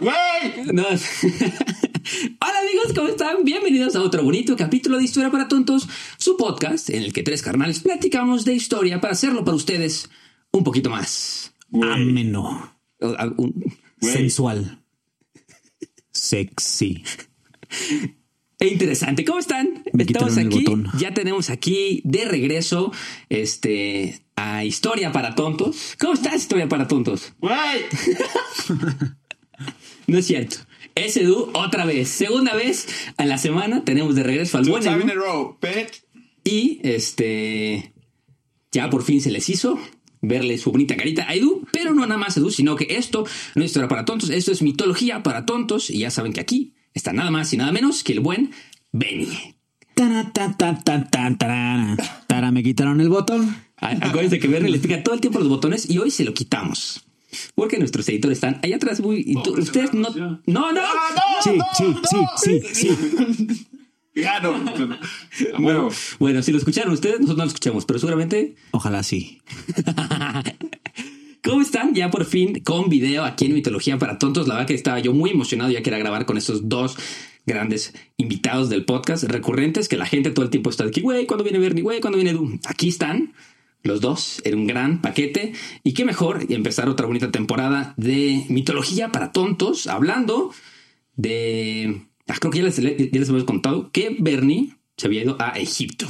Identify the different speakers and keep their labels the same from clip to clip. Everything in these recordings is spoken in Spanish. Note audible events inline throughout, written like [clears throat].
Speaker 1: ¡Güey! No. [laughs] Hola amigos, ¿cómo están? Bienvenidos a otro bonito capítulo de Historia para Tontos, su podcast en el que tres carnales platicamos de historia para hacerlo para ustedes un poquito más
Speaker 2: Güey.
Speaker 1: ameno.
Speaker 2: Güey.
Speaker 1: sensual
Speaker 2: Sexy.
Speaker 1: e interesante. ¿Cómo están?
Speaker 2: Me
Speaker 1: Estamos aquí, ya tenemos aquí de regreso este a Historia para Tontos. ¿Cómo estás, Historia para Tontos?
Speaker 2: ¡Güey! [laughs]
Speaker 1: No es cierto. Es Edu otra vez. Segunda vez a la semana tenemos de regreso al buen Edu.
Speaker 2: row.
Speaker 1: Y este. Ya por fin se les hizo verle su bonita carita a Edu. Pero no nada más Edu, sino que esto no es historia para tontos. Esto es mitología para tontos. Y ya saben que aquí está nada más y nada menos que el buen Benny.
Speaker 2: Tara, me quitaron el botón.
Speaker 1: Ah, Acuérdense que Bernie les pica todo el tiempo los botones y hoy se lo quitamos. Porque nuestros editores están allá atrás muy. y tú- ustedes no. No, no.
Speaker 2: Sí, sí, sí, [laughs] sí, sí.
Speaker 3: No. [laughs] Huevo.
Speaker 1: Bueno, si lo escucharon ustedes, nosotros no lo escuchamos, pero seguramente
Speaker 2: Ojalá sí. [laughs]
Speaker 1: ¿Cómo están? Ya por fin con video aquí en Mitología para Tontos. La verdad que estaba yo muy emocionado ya que era grabar con estos dos grandes invitados del podcast recurrentes que la gente todo el tiempo está que, güey, ¿cuándo viene Bernie? Güey, ¿cuándo viene Edu? Aquí están los dos en un gran paquete. Y qué mejor empezar otra bonita temporada de Mitología para Tontos hablando de... Ah, creo que ya les, ya les hemos contado que Bernie se había ido a Egipto.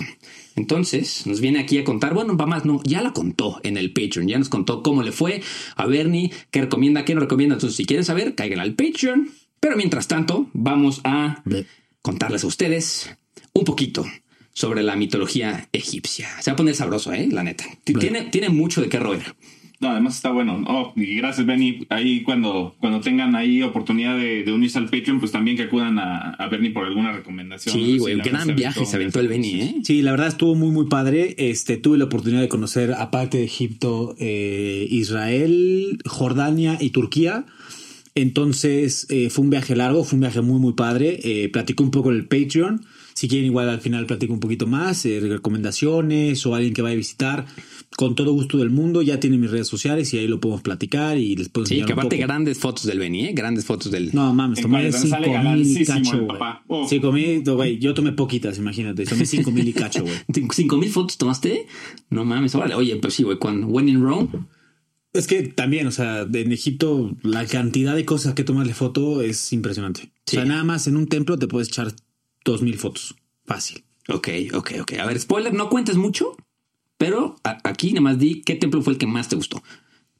Speaker 1: Entonces nos viene aquí a contar, bueno, va más, no, ya la contó en el Patreon, ya nos contó cómo le fue a Bernie, qué recomienda, qué no recomienda. Entonces, si quieren saber, caigan al Patreon. Pero mientras tanto, vamos a contarles a ustedes un poquito sobre la mitología egipcia. Se va a poner sabroso, ¿eh? La neta. Tiene, tiene mucho de qué roer.
Speaker 3: No, además está bueno. Oh, y gracias, Benny. Ahí cuando, cuando tengan ahí oportunidad de, de unirse al Patreon, pues también que acudan a, a Bernie por alguna recomendación.
Speaker 1: Sí, güey, gran viaje se aventó el Benny, ¿eh?
Speaker 2: Sí, la verdad estuvo muy, muy padre. Este, tuve la oportunidad de conocer, aparte de Egipto, eh, Israel, Jordania y Turquía. Entonces, eh, fue un viaje largo, fue un viaje muy, muy padre. Eh, platico un poco en el Patreon. Si quieren, igual al final platico un poquito más, eh, recomendaciones o alguien que vaya a visitar. Con todo gusto del mundo, ya tienen mis redes sociales y ahí lo podemos platicar y les puedo
Speaker 1: Sí, que
Speaker 2: un
Speaker 1: aparte
Speaker 2: poco.
Speaker 1: grandes fotos del Benny, ¿eh? Grandes fotos del...
Speaker 2: No mames, tomé
Speaker 3: cuanto
Speaker 2: cinco
Speaker 3: sale
Speaker 2: mil y cacho, güey.
Speaker 3: papá. Oh.
Speaker 2: Cinco mil, güey. Yo tomé poquitas, imagínate. Tomé cinco mil y cacho, güey. [laughs]
Speaker 1: ¿Cinco mil fotos tomaste? No mames, órale. Oye, pues sí, güey, con When in Rome...
Speaker 2: Es que también, o sea, en Egipto la cantidad de cosas que tomarle foto es impresionante.
Speaker 1: Sí.
Speaker 2: O sea, nada más en un templo te puedes echar dos mil fotos. Fácil.
Speaker 1: Ok, ok, ok. A ver, spoiler, no cuentes mucho, pero aquí nada más di qué templo fue el que más te gustó.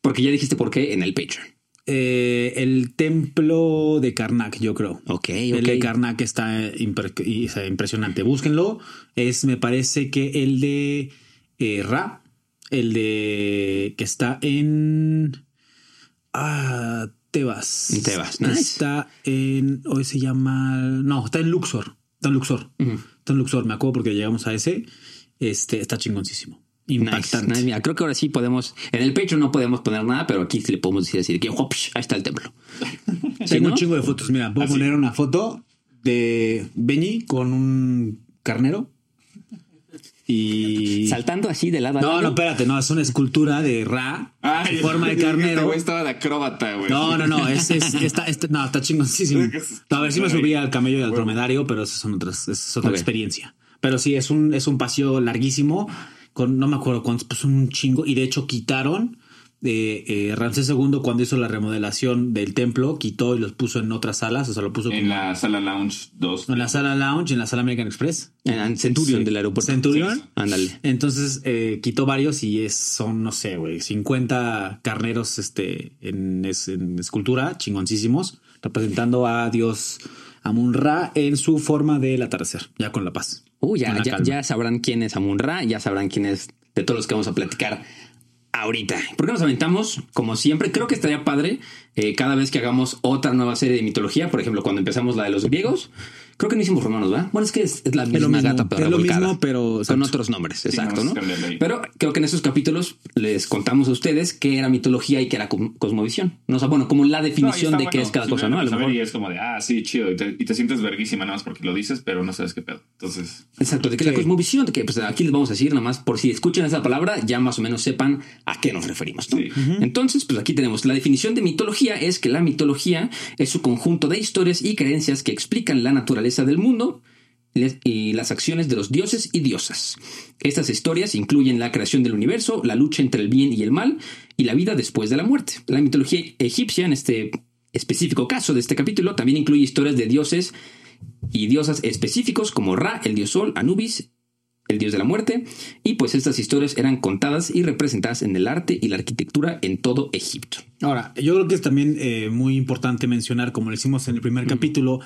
Speaker 1: Porque ya dijiste por qué en el Patreon.
Speaker 2: Eh, el templo de Karnak, yo creo.
Speaker 1: Ok,
Speaker 2: El
Speaker 1: ok.
Speaker 2: de Karnak está impresionante. Búsquenlo. Es, me parece que el de eh, Ra, el de que está en ah, Tebas.
Speaker 1: En Tebas, nice.
Speaker 2: Está en. Hoy se llama. No, está en Luxor. Está en Luxor. Está en Luxor, me acuerdo porque llegamos a ese. Este está chingoncísimo. Impactante.
Speaker 1: nice. Mira, creo que ahora sí podemos. En el Patreon no podemos poner nada, pero aquí sí le podemos decir así de que "Ups, ahí está el templo. [laughs] ¿Sí,
Speaker 2: Tengo
Speaker 1: no?
Speaker 2: un chingo de fotos. Mira, voy a
Speaker 3: Así.
Speaker 2: poner una foto de Benny con un carnero. Y.
Speaker 1: Saltando así de lado a
Speaker 2: No,
Speaker 1: lado.
Speaker 2: no, espérate, no, es una escultura de Ra
Speaker 3: Ay,
Speaker 2: en forma de
Speaker 3: Este
Speaker 2: carnero.
Speaker 3: güey estaba de acróbata, güey.
Speaker 2: No, no, no, es, es, está, está- no, está chingoncísimo. No, a ver si me subí al camello y al dromedario, pero esas son otras, esa es otra experiencia. Pero sí, es un, es un pasillo larguísimo, con no me acuerdo cuántos, pues un chingo, y de hecho quitaron de eh, Ramsés II cuando hizo la remodelación del templo, quitó y los puso en otras salas, o sea, lo puso
Speaker 3: En
Speaker 2: como-
Speaker 3: la sala Lounge 2.
Speaker 2: en la sala lounge, en la sala American Express.
Speaker 1: En en Centurion
Speaker 2: Sí.
Speaker 1: del aeropuerto.
Speaker 2: Centurion.
Speaker 1: Ándale.
Speaker 2: Entonces eh, quitó varios y es, son, no sé, güey, 50 carneros este, en, es- en escultura, chingoncísimos, representando a Dios Amun-Ra en su forma del atardecer, ya con la paz.
Speaker 1: Uh, ya, ya, ya sabrán quién es Amun Ra, ya sabrán quién es de todos los que vamos a platicar ahorita. ¿Por qué nos aventamos? Como siempre, creo que estaría padre eh, cada vez que hagamos otra nueva serie de mitología. Por ejemplo, cuando empezamos la de los griegos, creo que no hicimos romanos, ¿verdad? Bueno, es que es, es la misma
Speaker 2: mismo,
Speaker 1: gata, pero
Speaker 2: es lo
Speaker 1: revolcada,
Speaker 2: mismo, pero-
Speaker 1: con otros nombres. Exacto, ¿no? Pero creo que en esos capítulos les contamos a ustedes qué era mitología y qué era cos- cosmovisión. No, o sea, bueno, como la definición de qué es cada cosa, ¿no? A lo
Speaker 3: Simplemente saber
Speaker 1: mejor.
Speaker 3: Y es como de, ah, sí, chido. Y te, y te sientes verguísima nada más porque lo dices, pero no sabes qué pedo. Entonces,
Speaker 1: Exacto, de que
Speaker 2: Sí.
Speaker 1: la cosmovisión, de que pues aquí les vamos a decir nada más por si escuchan esa palabra, ya más o menos sepan a qué nos referimos. ¿no?
Speaker 3: Sí.
Speaker 1: Entonces, pues aquí tenemos la definición de mitología es que la mitología es su conjunto de historias y creencias que explican la naturaleza del mundo y las acciones de los dioses y diosas. Estas historias incluyen la creación del universo, la lucha entre el bien y el mal y la vida después de la muerte. La mitología egipcia, en este específico caso de este capítulo, también incluye historias de dioses y diosas específicos como Ra, el dios Sol, Anubis, el dios de la muerte, y pues estas historias eran contadas y representadas en el arte y la arquitectura en todo Egipto.
Speaker 2: Ahora, yo creo que es también eh, muy importante mencionar, como lo hicimos en el primer capítulo,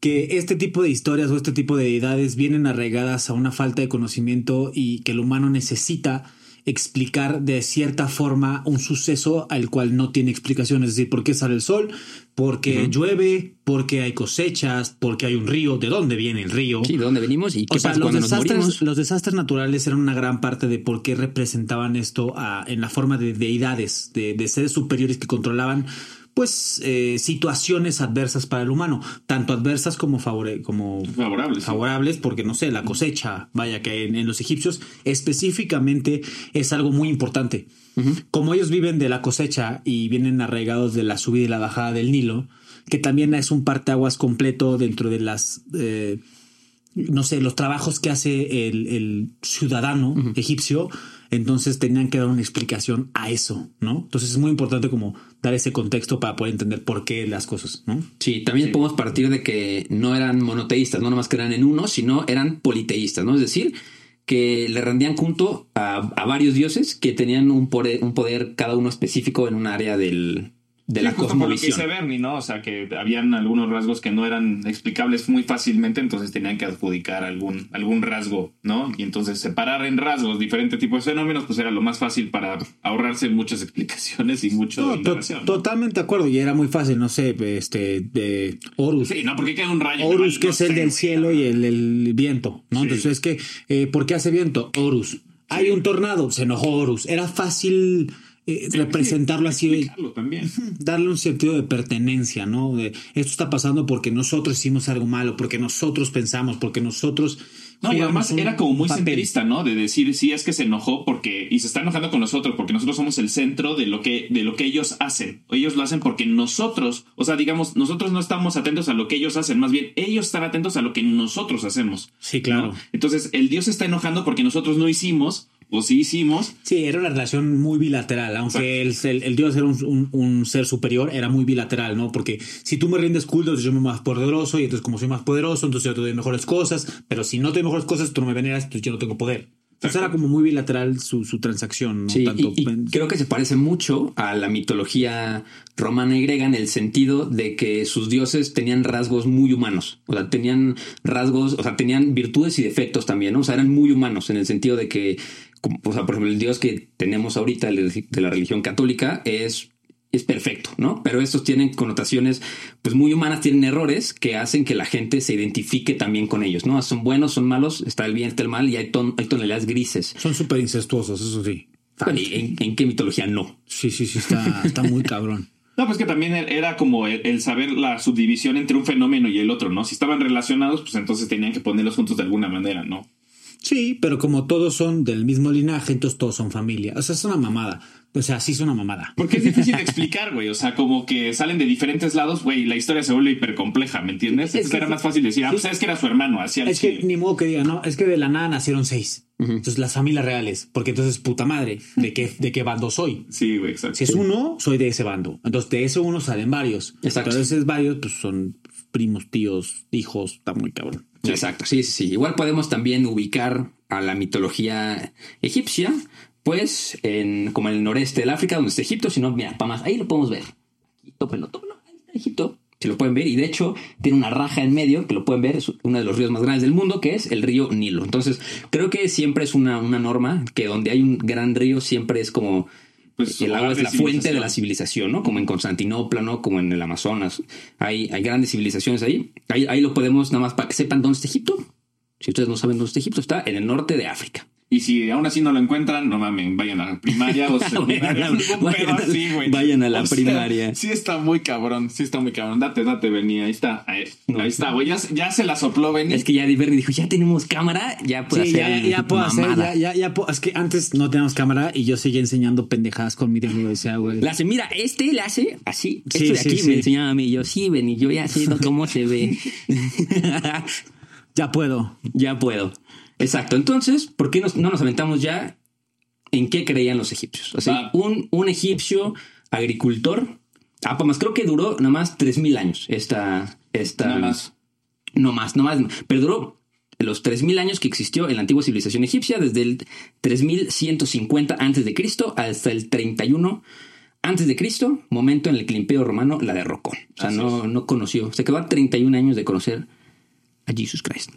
Speaker 2: que este tipo de historias o este tipo de deidades vienen arraigadas a una falta de conocimiento y que el humano necesita explicar de cierta forma un suceso al cual no tiene explicación, es decir, por qué sale el sol, por qué llueve, por qué hay cosechas, por qué hay un río, de dónde viene el río.
Speaker 1: Sí, ¿de dónde venimos y qué
Speaker 2: O
Speaker 1: pasa
Speaker 2: los
Speaker 1: cuando nos
Speaker 2: desastres,
Speaker 1: morimos?
Speaker 2: los desastres naturales eran una gran parte de por qué representaban esto a- en la forma de deidades, de, de seres superiores que controlaban pues eh, situaciones adversas para el humano, tanto adversas como, favore- como
Speaker 3: Favorables, sí.
Speaker 2: favorables, porque no sé, la cosecha, vaya que en, en los egipcios específicamente es algo muy importante. Como ellos viven de la cosecha y vienen arraigados de la subida y la bajada del Nilo, que también es un parteaguas completo dentro de las eh, no sé, los trabajos que hace el, el ciudadano egipcio, entonces tenían que dar una explicación a eso, ¿no? Entonces es muy importante como dar ese contexto para poder entender por qué las cosas, ¿no?
Speaker 1: Sí, también podemos partir de que no eran monoteístas, no nomás que eran en uno, sino eran politeístas, ¿no? Es decir, que le rendían culto a, a varios dioses que tenían un poder, un poder cada uno específico en un área del, de
Speaker 3: Sí,
Speaker 1: la
Speaker 3: justo por lo que dice Bernie, ¿no? O sea, que habían algunos rasgos que no eran explicables muy fácilmente, entonces tenían que adjudicar algún, algún rasgo, ¿no? Y entonces separar en rasgos diferentes tipos de fenómenos, pues era lo más fácil para ahorrarse muchas [laughs] explicaciones y mucho
Speaker 2: No, to-
Speaker 3: indagación, ¿no?
Speaker 2: totalmente de acuerdo, y era muy fácil, no sé, este, de Horus.
Speaker 3: Sí, no, porque queda un rayo.
Speaker 2: Horus, que es el del cielo y el, el viento, ¿no?
Speaker 3: Sí.
Speaker 2: Entonces es que, eh, ¿por qué hace viento? Horus. Hay un tornado, se enojó Horus. Era fácil eh,
Speaker 3: Sí,
Speaker 2: representarlo así.
Speaker 3: explicarlo también.
Speaker 2: darle un sentido de pertenencia, ¿no? De, esto está pasando porque nosotros hicimos algo malo, porque nosotros pensamos, porque nosotros.
Speaker 3: No, y además era como muy
Speaker 2: papel.
Speaker 3: centrista, ¿no? De decir, sí, es que se enojó porque, y se está enojando con nosotros, porque nosotros somos el centro de lo que, de lo que ellos hacen. Ellos lo hacen porque nosotros, o sea, digamos, nosotros no estamos atentos a lo que ellos hacen, más bien ellos están atentos a lo que nosotros hacemos.
Speaker 2: Sí, claro.
Speaker 3: ¿no? Entonces, el Dios está enojando porque nosotros no hicimos, o sí hicimos,
Speaker 2: Sí, era una relación muy bilateral, aunque el, el- el dios era un, un- un ser superior, era muy bilateral, ¿no? Porque si tú me rindes culto, entonces yo soy más poderoso, y entonces como soy más poderoso, entonces yo te doy mejores cosas, pero si no te doy mejores cosas, tú no me veneras, entonces yo no tengo poder. Entonces era como muy bilateral su, su transacción, ¿no?
Speaker 1: Sí,
Speaker 2: Tanto
Speaker 1: y, y
Speaker 2: pen-
Speaker 1: creo que se parece mucho a la mitología romana y griega en el sentido de que sus dioses tenían rasgos muy humanos. O sea, tenían rasgos, o sea, tenían virtudes y defectos también, ¿no? O sea, eran muy humanos en el sentido de que, o sea, por ejemplo, el dios que tenemos ahorita de la religión católica es es perfecto, ¿no? Pero estos tienen connotaciones pues muy humanas, tienen errores que hacen que la gente se identifique también con ellos, ¿no? Son buenos, son malos, está el bien, está el mal y hay, ton- hay tonalidades grises.
Speaker 2: son súper incestuosos, eso sí.
Speaker 1: Bueno, ¿y ¿En, en qué mitología no?
Speaker 2: Sí, sí, sí, está, está muy cabrón. [laughs]
Speaker 3: No, pues que también era como el, el saber la subdivisión entre un fenómeno y el otro, ¿no? Si estaban relacionados, pues entonces tenían que ponerlos juntos de alguna manera, ¿no?
Speaker 2: Sí, pero como todos son del mismo linaje, entonces todos son familia. O sea, es una mamada. O sea, sí es una mamada.
Speaker 3: Porque es difícil de explicar, güey. O sea, como que salen de diferentes lados, güey, la historia se vuelve hipercompleja, ¿me entiendes?
Speaker 2: Es que
Speaker 3: era más fácil decir, ah,
Speaker 2: Sí.
Speaker 3: pues es que era su hermano, así al
Speaker 2: Es que ni modo que diga, no, es que de la nada nacieron seis. Entonces las familias reales, porque entonces puta madre, ¿de qué, de qué bando soy?
Speaker 3: Sí, güey, exacto.
Speaker 2: Si es uno, soy de ese bando. Entonces de ese uno salen varios.
Speaker 1: Exacto.
Speaker 2: Entonces varios, pues son primos, tíos, hijos, está muy cabrón.
Speaker 1: Exacto, sí, sí, sí. Igual podemos también ubicar a la mitología egipcia, pues, en, como en el noreste del África, donde está Egipto, si no, mira, para más, ahí lo podemos ver. Aquí, tópenlo, tópenlo, ahí Egipto. Si lo pueden ver, y de hecho tiene una raja en medio que lo pueden ver, es uno de los ríos más grandes del mundo, que es el río Nilo. Entonces, creo que siempre es una, una norma que donde hay un gran río siempre es como
Speaker 3: pues,
Speaker 1: el agua es la fuente de la civilización, ¿no? Como en Constantinopla, ¿no? Como en el Amazonas. Hay, hay grandes civilizaciones ahí. ahí. Ahí lo podemos, nada más para que sepan dónde está Egipto. Si ustedes no saben dónde está Egipto, está en el norte de África.
Speaker 3: Y si aún así no lo encuentran, no mamen, vayan a la primaria o [laughs] secundaria.
Speaker 1: Vayan vayan
Speaker 3: así, güey.
Speaker 1: vayan a la
Speaker 3: O sea,
Speaker 1: primaria.
Speaker 3: sí está muy cabrón, sí está muy cabrón. Date, date, Benny, ahí está. Ahí,
Speaker 1: No.
Speaker 3: ahí está, güey. Ya, ya se la sopló, Benny.
Speaker 1: Es que ya Bernie dijo, ya tenemos cámara, ya puede
Speaker 2: Sí,
Speaker 1: hacer
Speaker 2: ya, ya puedo hacer,
Speaker 1: mamada.
Speaker 2: ya, ya, ya puedo- Es que antes no teníamos cámara y yo seguía enseñando pendejadas con mi decía, güey.
Speaker 1: Le hace, mira, este le hace así.
Speaker 2: Sí,
Speaker 1: Esto de
Speaker 2: sí,
Speaker 1: aquí
Speaker 2: sí.
Speaker 1: me enseñaba a mí. Yo, sí, ven, y yo ya sé cómo se ve. [laughs] [laughs]
Speaker 2: Ya puedo.
Speaker 1: ya puedo. Exacto. Entonces, ¿por qué nos- no nos aventamos ya en qué creían los egipcios? O sea, un, un egipcio agricultor. Ah, pues más creo que duró nada más 3000 años esta. esta
Speaker 3: Nada más.
Speaker 1: No más, no más. Pero duró los 3000 años que existió en la antigua civilización egipcia, desde el 3150 antes de Cristo hasta el 31 antes de Cristo, momento en el que el Imperio Romano la derrocó. O sea,
Speaker 3: Así
Speaker 1: no, no conoció. Se quedó a 31 años de conocer a Jesus Christ.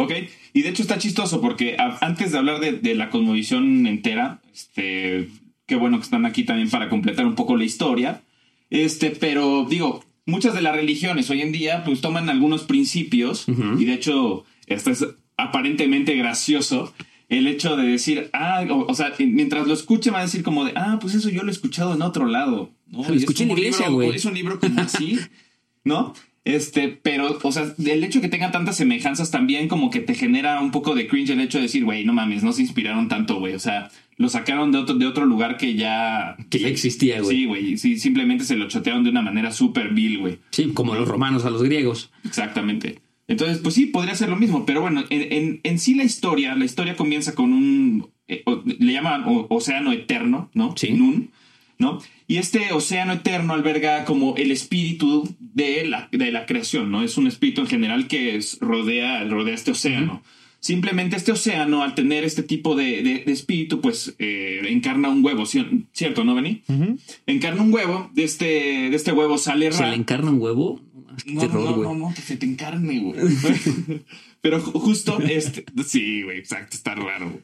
Speaker 3: Ok, y de hecho está chistoso porque antes de hablar de, de la cosmovisión entera, este, qué bueno que están aquí también para completar un poco la historia. Este, pero digo, muchas de las religiones hoy en día pues toman algunos principios y de hecho esto es aparentemente gracioso el hecho de decir, ah, o, o sea, mientras lo escuche va a decir como de, ah, pues eso yo lo he escuchado en otro lado. ¿no?
Speaker 1: Lo
Speaker 3: Y es
Speaker 1: escuché en iglesia, güey.
Speaker 3: Es un libro como así, [laughs] ¿no? Este, pero, o sea, el hecho de que tengan tantas semejanzas también como que te genera un poco de cringe el hecho de decir, güey, no mames, no se inspiraron tanto, güey. O sea, lo sacaron de otro, de otro lugar que ya...
Speaker 1: Que ya existía, güey.
Speaker 3: Sí, güey. Sí, simplemente se lo chotearon de una manera súper vil, güey.
Speaker 1: Sí, como los romanos a los griegos.
Speaker 3: Exactamente. Entonces, pues sí, podría ser lo mismo, pero bueno, en, en- en sí la historia, la historia comienza con un, eh, o- le llaman o- océano eterno, ¿no?
Speaker 1: Sí.
Speaker 3: Nun, ¿no? Y este océano eterno alberga como el espíritu de la, de la creación, ¿no? Es un espíritu en general que es- rodea, rodea este océano. Simplemente este océano, al tener este tipo de, de- de espíritu, pues eh, encarna un huevo, ¿cier- ¿cierto, no, Beni? Encarna un huevo, de este, de este huevo sale
Speaker 1: ¿Se le encarna un huevo? Qué
Speaker 3: No,
Speaker 1: terror,
Speaker 3: no, no, no, que se te encarne, güey. [laughs] pero ju- justo, este, sí, güey, exacto, está raro. güey.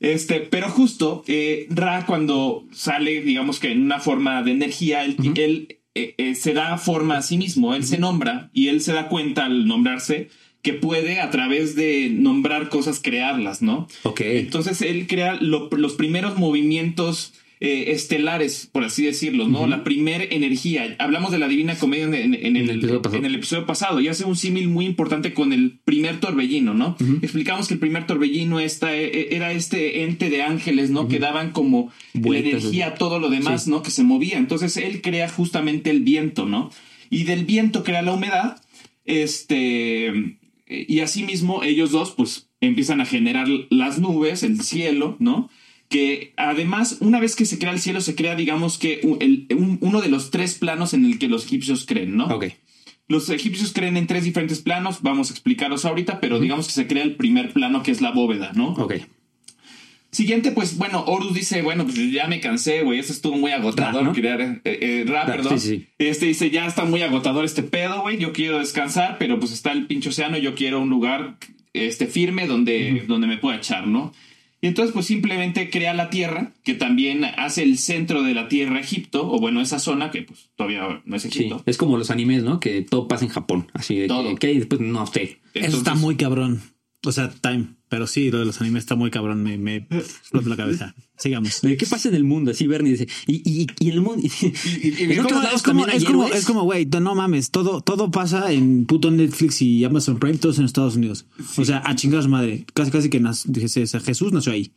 Speaker 3: Este, pero justo, eh, Ra cuando sale, digamos que en una forma de energía, él, él, eh, eh, se da forma a sí mismo, él se nombra y él se da cuenta al nombrarse que puede a través de nombrar cosas crearlas, ¿no?
Speaker 1: Ok.
Speaker 3: Entonces él crea lo- los primeros movimientos eh, estelares, por así decirlo, ¿no? La primer energía. Hablamos de la Divina Comedia en, en- en el,
Speaker 1: el episodio pasado.
Speaker 3: en el episodio pasado y hace un símil muy importante con el primer torbellino, ¿no? Explicamos que el primer torbellino esta, eh, era este ente de ángeles, ¿no? Que daban como
Speaker 1: Vueltas,
Speaker 3: la energía a todo lo demás, ¿no? Que se movía. Entonces él crea justamente el viento, ¿no? Y del viento crea la humedad. Este. Y asimismo, ellos dos, pues, empiezan a generar las nubes, el cielo, ¿no? Que además, una vez que se crea el cielo, se crea, digamos que un- el- un- uno de los tres planos en el que los egipcios creen, ¿no?
Speaker 1: Ok.
Speaker 3: Los egipcios creen en tres diferentes planos, vamos a explicarlos ahorita, pero digamos que se crea el primer plano que es la bóveda, ¿no?
Speaker 1: Ok.
Speaker 3: Siguiente, pues bueno, Horus dice, bueno, pues ya me cansé, güey, eso estuvo muy agotador, crear, eh, eh, perdón.
Speaker 1: sí, sí.
Speaker 3: Este dice, ya está muy agotador este pedo, güey, yo quiero descansar, pero pues está el pinche océano, yo quiero un lugar este, firme donde, donde me pueda echar, ¿no? Y entonces pues simplemente crea la tierra, que también hace el centro de la tierra Egipto, o bueno, esa zona que pues todavía no es
Speaker 1: Sí.
Speaker 3: Egipto.
Speaker 1: Es como los animes, ¿no? Que todo pasa en Japón. Así de
Speaker 3: Todo.
Speaker 1: que, que después no sé.
Speaker 2: Eso está muy cabrón. O sea, time. Pero sí, lo de los animes está muy cabrón. Me, me explota la cabeza. Sigamos.
Speaker 1: ¿De ¿Qué pasa en el mundo? Así Bernie dice. Y, y, y en el mundo.
Speaker 2: Es como, es es como,
Speaker 1: héroes.
Speaker 2: es como, güey, no mames, todo, todo pasa en puto Netflix y Amazon Prime, todos en Estados Unidos. O sea, a su madre. Casi, casi que dije, Jesús nació ahí.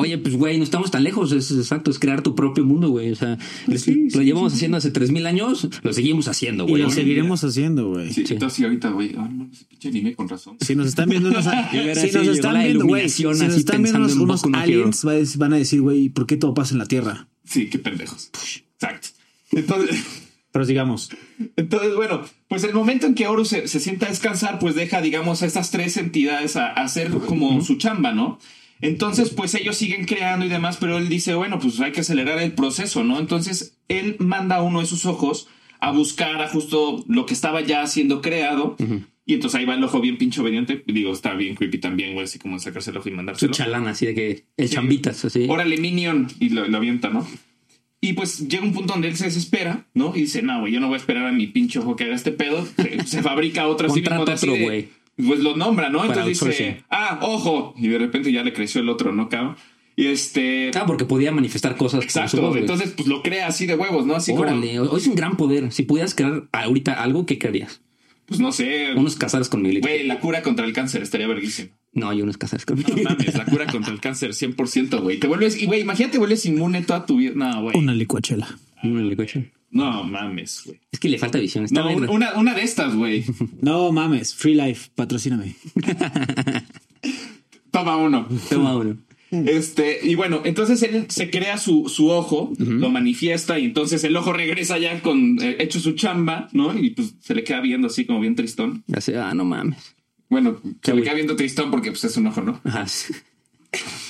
Speaker 1: Oye, pues güey, no estamos tan lejos. Es exacto, es crear tu propio mundo, güey. O sea,
Speaker 2: sí,
Speaker 1: lo
Speaker 2: sí,
Speaker 1: llevamos haciendo hace 3000 años, lo seguimos haciendo,
Speaker 2: Y
Speaker 1: güey.
Speaker 2: lo seguiremos haciendo, güey.
Speaker 3: Sí,
Speaker 1: Sí.
Speaker 3: entonces ahorita, güey, ah, no, pinche anime con razón.
Speaker 2: Si nos están viendo unos, [laughs] si nos están viendo, güey, si nos están viendo unos,
Speaker 1: en
Speaker 2: unos
Speaker 1: no
Speaker 2: aliens, van a decir, güey, ¿por qué todo pasa en la Tierra?
Speaker 3: Sí, qué pendejos. Exacto. Entonces... [laughs]
Speaker 2: Pero sigamos.
Speaker 3: Entonces, bueno, pues el momento en que Horus se, se sienta a descansar, pues deja, digamos, a estas tres entidades a, a hacer como su chamba, ¿no? Entonces, pues ellos siguen creando y demás, pero él dice, bueno, pues hay que acelerar el proceso, ¿no? Entonces, él manda a uno de sus ojos a buscar a justo lo que estaba ya siendo creado. Y entonces ahí va el ojo bien pinche obediente. Digo, está bien creepy también, güey, así como sacarse el ojo y
Speaker 1: Su
Speaker 3: mandárselo.
Speaker 1: chalán, así de que el
Speaker 3: Sí.
Speaker 1: chambitas, así.
Speaker 3: Órale, Minion. Y lo, lo avienta, ¿no? Y pues llega un punto donde él se desespera, ¿no? Y dice, no, güey, yo no voy a esperar a mi pinche ojo que haga este pedo. Se, se fabrica otro así mismo
Speaker 1: otro,
Speaker 3: de-
Speaker 1: güey.
Speaker 3: Pues lo nombra, ¿no?
Speaker 1: Para
Speaker 3: Entonces dice, ah, ojo. Y de repente ya le creció el otro, ¿no, cabrón? Y este...
Speaker 1: Ah, porque podía manifestar cosas.
Speaker 3: Exacto,
Speaker 1: voz,
Speaker 3: entonces pues lo crea así de huevos, ¿no? Así como,
Speaker 1: Órale, hoy es un gran poder. Si pudieras crear ahorita algo, ¿qué crearías?
Speaker 3: pues no sé,
Speaker 1: Unos casares con Miguelito.
Speaker 3: güey, la cura contra el cáncer estaría verguísima.
Speaker 1: No, hay unos casares con
Speaker 3: No mames, la cura contra el cáncer 100%, güey. Te vuelves, y güey, imagínate, te vuelves inmune toda tu vida. No, güey.
Speaker 2: Una licuachela.
Speaker 1: Órale, coche.
Speaker 3: No mames, güey.
Speaker 1: Es que le falta visión. Está
Speaker 3: No, una, una de estas, güey. [laughs]
Speaker 2: No mames, Free Life, patrocíname. [laughs]
Speaker 3: Toma uno.
Speaker 1: Toma uno.
Speaker 3: Este, y bueno, entonces él se crea su, su ojo, lo manifiesta y entonces el ojo regresa ya con eh, hecho su chamba, ¿no? Y pues se le queda viendo así como bien tristón.
Speaker 1: Así, ah, no mames.
Speaker 3: Bueno, se
Speaker 1: Qué
Speaker 3: le queda viendo tristón porque pues es un ojo, ¿no?
Speaker 1: Ajá. [laughs]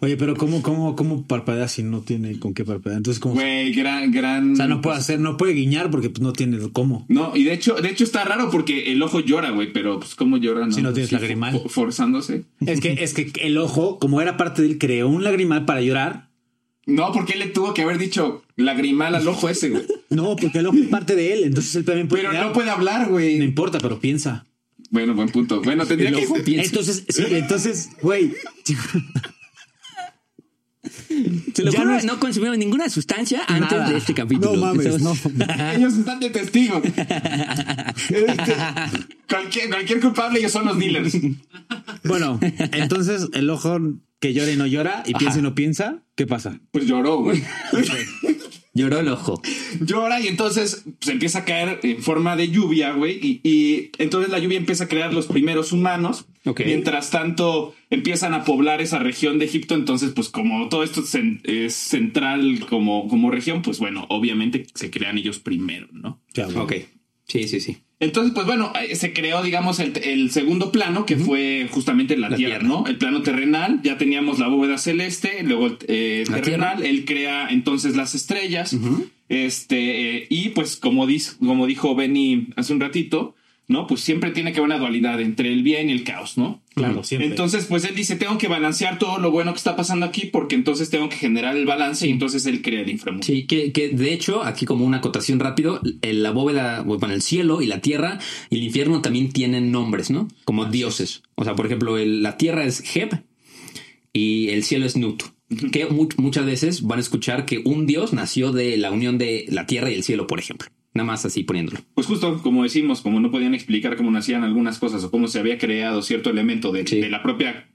Speaker 2: Oye, pero ¿cómo, cómo, cómo parpadea si no tiene con qué parpadear? Entonces, ¿cómo?
Speaker 3: Güey, gran, gran.
Speaker 2: o sea, no puede hacer, no puede guiñar porque pues, no tiene cómo.
Speaker 3: No, y de hecho, de hecho está raro porque el ojo llora, güey, pero pues cómo llora, ¿no?
Speaker 2: Si no tienes
Speaker 3: Sí,
Speaker 2: lagrimal.
Speaker 3: fo- Forzándose.
Speaker 2: Es que, es que el ojo, como era parte de él, creó un lagrimal para llorar.
Speaker 3: No, porque él le tuvo que haber dicho lagrimal al ojo ese, güey. [laughs]
Speaker 2: No, porque el ojo es parte de él, entonces él también puede.
Speaker 3: Pero
Speaker 2: crear.
Speaker 3: no puede hablar,
Speaker 2: No
Speaker 3: güey.
Speaker 2: importa, pero piensa.
Speaker 3: Bueno, buen punto. Bueno, tendría
Speaker 1: El
Speaker 3: que.
Speaker 1: ojo.
Speaker 2: Entonces, sí, entonces, güey. [laughs]
Speaker 1: Se lo juro,
Speaker 2: no
Speaker 1: no,
Speaker 2: es-
Speaker 1: consumieron ninguna sustancia antes
Speaker 2: Nada.
Speaker 1: de este capítulo.
Speaker 2: No mames,
Speaker 1: Estamos- [laughs]
Speaker 3: Ellos están de testigos. Este, [laughs] cualquier, cualquier culpable, ellos son los dealers.
Speaker 2: Bueno, entonces el ojo que llora y no llora y piensa y no piensa, ¿qué pasa?
Speaker 3: Pues lloró, güey.
Speaker 1: Lloró el ojo.
Speaker 3: Llora y entonces se empieza a caer en forma de lluvia, güey. Y, y entonces la lluvia empieza a crear los primeros humanos.
Speaker 1: Ok.
Speaker 3: Mientras tanto empiezan a poblar esa región de Egipto. Entonces, pues como todo esto es, cen- es central como, como región, pues bueno, obviamente se crean ellos primero, ¿no?
Speaker 2: Ya.
Speaker 1: Ok. Sí, sí, sí.
Speaker 3: Entonces, pues bueno, eh, se creó, digamos, el, el segundo plano, que fue justamente la,
Speaker 1: La
Speaker 3: tierra,
Speaker 1: tierra.
Speaker 3: ¿no? El plano terrenal, ya teníamos la bóveda celeste, luego el eh, terrenal,
Speaker 1: tierra.
Speaker 3: él crea entonces las estrellas, este, eh, y pues como, como dijo Benny hace un ratito, ¿no? Pues siempre tiene que haber una dualidad entre el bien y el caos, ¿no?
Speaker 2: Claro, siempre.
Speaker 3: Entonces, pues él dice, tengo que balancear todo lo bueno que está pasando aquí, porque entonces tengo que generar el balance y entonces él crea el inframundo.
Speaker 1: Sí, que, que de hecho, aquí como una acotación rápido, el- la bóveda, bueno, el cielo y la tierra y el infierno también tienen nombres, ¿no? Como dioses. O sea, por ejemplo, el- la tierra es Heb y el cielo es Nut. Que mu- muchas veces van a escuchar que un dios nació de la unión de la tierra y el cielo, por ejemplo. Nada más así poniéndolo.
Speaker 3: Pues justo como decimos, como no podían explicar cómo nacían algunas cosas o cómo se había creado cierto elemento de,
Speaker 1: Sí.
Speaker 3: de la propia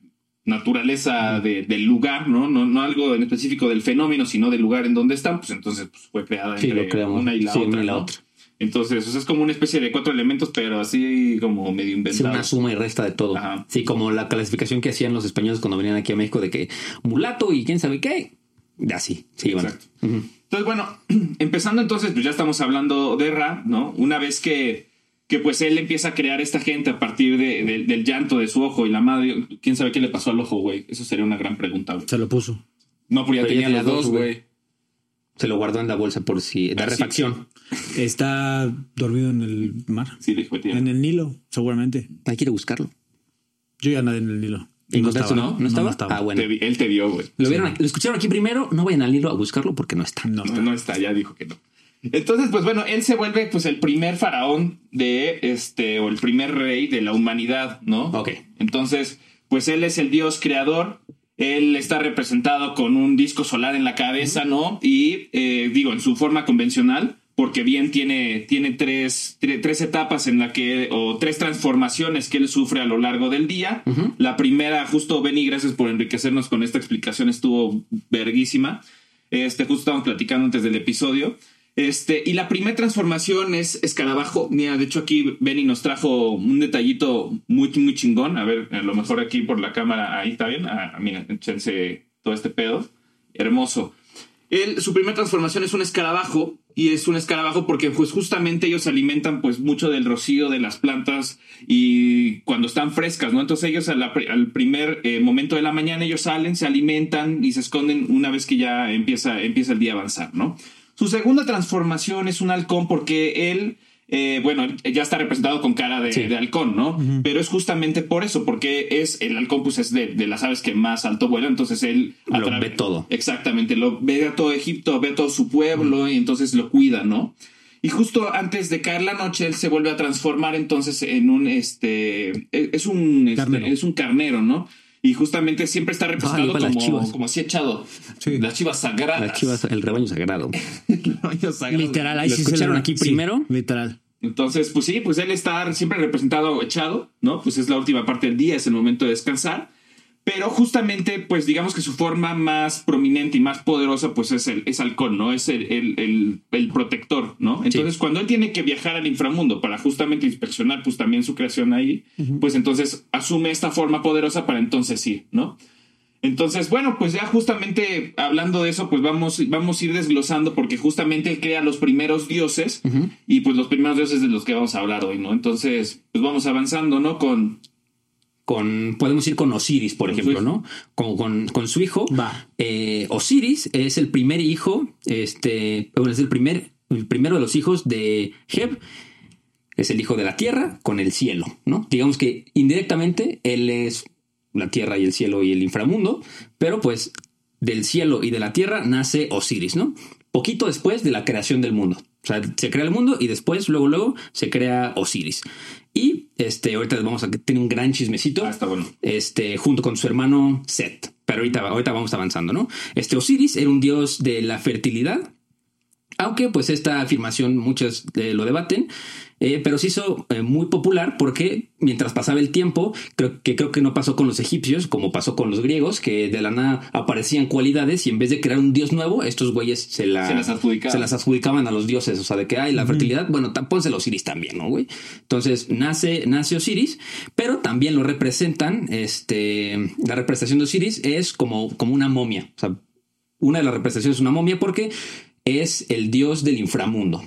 Speaker 3: naturaleza de- del lugar, ¿no? ¿no? No algo en específico del fenómeno, sino del lugar en donde están, pues entonces pues, fue creada
Speaker 1: Sí,
Speaker 3: entre una y la
Speaker 1: Sí,
Speaker 3: otra.
Speaker 1: y la
Speaker 3: ¿no?
Speaker 1: otra.
Speaker 3: Entonces, o sea, es como una especie de cuatro elementos, pero así como medio
Speaker 1: Es
Speaker 3: inventado.
Speaker 1: una suma y resta de todo.
Speaker 3: Ajá.
Speaker 1: Sí, como la clasificación que hacían los españoles cuando venían aquí a México de que mulato y quién sabe qué. De así. Sí, bueno.
Speaker 3: Entonces, bueno, [clears throat] empezando entonces, pues ya estamos hablando de Ra, ¿no? Una vez que, que pues él empieza a crear esta gente a partir de- de- del llanto de su ojo y la madre, quién sabe qué le pasó al ojo, güey. Eso sería una gran pregunta, güey.
Speaker 2: Se lo puso.
Speaker 3: No, porque ya
Speaker 1: Pero
Speaker 3: tenía los dos, güey.
Speaker 1: Se lo guardó en la bolsa por si. De
Speaker 3: Ah, sí.
Speaker 1: refacción.
Speaker 2: Está dormido en el mar.
Speaker 3: Sí, dijo, tío.
Speaker 2: En el Nilo, seguramente.
Speaker 1: Hay que ir a buscarlo.
Speaker 2: Yo ya nadé en el Nilo.
Speaker 1: ¿Y
Speaker 2: no estaba.
Speaker 1: no? ¿No estaba?
Speaker 2: estaba.
Speaker 1: Ah, bueno.
Speaker 3: Te él te vio, güey.
Speaker 1: Lo, vieron aquí- lo escucharon aquí primero. No vayan al hilo a buscarlo porque no está.
Speaker 2: No,
Speaker 3: No, no está, ya dijo que no. Entonces, pues bueno, él se vuelve pues el primer faraón de este, o el primer rey de la humanidad, ¿no?
Speaker 1: Ok.
Speaker 3: Entonces, pues él es el dios creador. Él está representado con un disco solar en la cabeza, ¿no? Y eh, digo, en su forma convencional, porque bien tiene, tiene tres, tre- tres etapas en la que, o tres transformaciones que él sufre a lo largo del día. La primera, justo Benny, gracias por enriquecernos con esta explicación, estuvo verguísima. Este, justo estábamos platicando antes del episodio. Este, y la primera transformación es escarabajo. Mira, de hecho, aquí Benny nos trajo un detallito muy, muy chingón. A ver, a lo mejor aquí por la cámara, ahí está bien. Ah, mira, échense todo este pedo. Hermoso. Él, su primera transformación es un escarabajo. Y es un escarabajo porque pues justamente ellos se alimentan pues mucho del rocío de las plantas y cuando están frescas, ¿no? Entonces ellos al primer eh, momento de la mañana ellos salen, se alimentan y se esconden una vez que ya empieza, empieza el día a avanzar, ¿no? Su segunda transformación es un halcón porque él eh, bueno, ya está representado con cara de,
Speaker 1: Sí.
Speaker 3: de halcón, ¿no? Pero es justamente por eso, porque es el halcón, pues es de, de las aves que más alto vuela, entonces él
Speaker 1: Lo ve todo.
Speaker 3: Exactamente, lo ve a todo Egipto, ve a todo su pueblo y entonces lo cuida, ¿no? Y justo antes de caer la noche, él se vuelve a transformar entonces en un, este, es un, este, es un carnero, ¿no? Y justamente siempre está representado
Speaker 1: iba las
Speaker 3: como, como así echado.
Speaker 2: Sí.
Speaker 3: Las chivas sagradas.
Speaker 1: Las chivas, el rebaño sagrado. [laughs]
Speaker 3: Rebaños sagrados.
Speaker 2: Literal, ahí
Speaker 1: ¿Lo
Speaker 2: sí se
Speaker 1: escucharon aquí
Speaker 2: sí,
Speaker 1: primero?
Speaker 2: Literal.
Speaker 3: Entonces, pues sí, pues él está siempre representado echado, ¿no? Pues es la última parte del día, es el momento de descansar. Pero justamente, pues digamos que su forma más prominente y más poderosa, pues es el es halcón, ¿no? Es el, el, el- el protector, ¿no? Entonces, cuando él tiene que viajar al inframundo para justamente inspeccionar, pues también su creación ahí, pues entonces asume esta forma poderosa para entonces sí, ¿no? Entonces, bueno, pues ya justamente hablando de eso, pues vamos, vamos a ir desglosando porque justamente él crea los primeros dioses y pues los primeros dioses de los que vamos a hablar hoy, ¿no? Entonces, pues vamos avanzando, ¿no? Con
Speaker 1: con podemos ir con Osiris, por
Speaker 3: Con
Speaker 1: ejemplo. ¿no? Con, con, con su hijo.
Speaker 2: Va.
Speaker 1: Eh, Osiris es el primer hijo, este, bueno, es el primer, el primero de los hijos de Heb. Es el hijo de la tierra con el cielo, ¿no? Digamos que indirectamente él es la tierra y el cielo y el inframundo, pero pues del cielo y de la tierra nace Osiris, ¿no? Poquito después de la creación del mundo. O sea, se crea el mundo y después, luego, luego, se crea Osiris. Y este, ahorita les vamos a tener un gran chismecito
Speaker 3: Ah, está bueno.
Speaker 1: este, junto con su hermano Set. Pero ahorita, ahorita vamos avanzando, ¿no? Este Osiris era un dios de la fertilidad, aunque pues esta afirmación muchos eh, lo debaten, eh, pero se hizo eh, muy popular porque mientras pasaba el tiempo, creo que creo que no pasó con los egipcios como pasó con los griegos, que de la nada aparecían cualidades y en vez de crear un dios nuevo, estos güeyes se, la-
Speaker 3: Se las adjudicaban.
Speaker 1: se las adjudicaban a los dioses, o sea, de que hay la fertilidad, bueno, ta- pónselo a Osiris también, ¿no, güey? Entonces nace, nace Osiris, pero también lo representan, este, la representación de Osiris es como, como una momia, o sea, una de las representaciones es una momia porque es el dios del inframundo.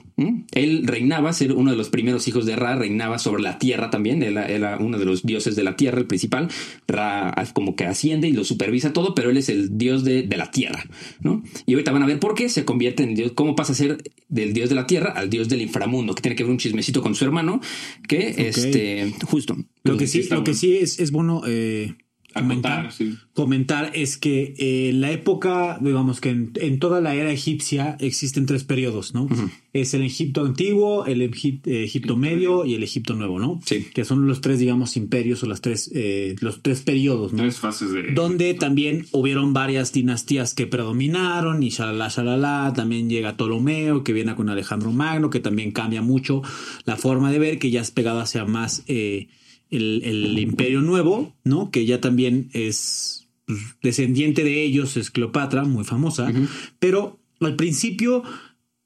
Speaker 1: Él reinaba, ser uno de los primeros hijos de Ra, reinaba sobre la tierra también, era, era uno de los dioses de la tierra, el principal. Ra como que asciende y lo supervisa todo, pero él es el dios de, de la tierra, ¿no? Y ahorita van a ver por qué se convierte en dios, cómo pasa a ser del dios de la tierra al dios del inframundo, que tiene que ver un chismecito con su hermano, que este, justo.
Speaker 2: Lo que sí, lo que sí es, es bueno eh,
Speaker 3: Acotar,
Speaker 2: comentar,
Speaker 3: sí.
Speaker 2: comentar es que eh, la época, digamos que en, en toda la era egipcia existen tres periodos, ¿no? Es el Egipto antiguo, el Egip- eh, Egipto medio y el Egipto nuevo, ¿no?
Speaker 1: Sí.
Speaker 2: Que son los tres, digamos, imperios o las tres, eh, los tres periodos, ¿no?
Speaker 3: Tres fases de.
Speaker 2: donde también hubieron varias dinastías que predominaron y shalala, shalala, también llega Ptolomeo que viene con Alejandro Magno, que también cambia mucho la forma de ver, que ya es pegado hacia más eh, el, el imperio nuevo, ¿no? Que ya también es descendiente de ellos, es Cleopatra, muy famosa, pero al principio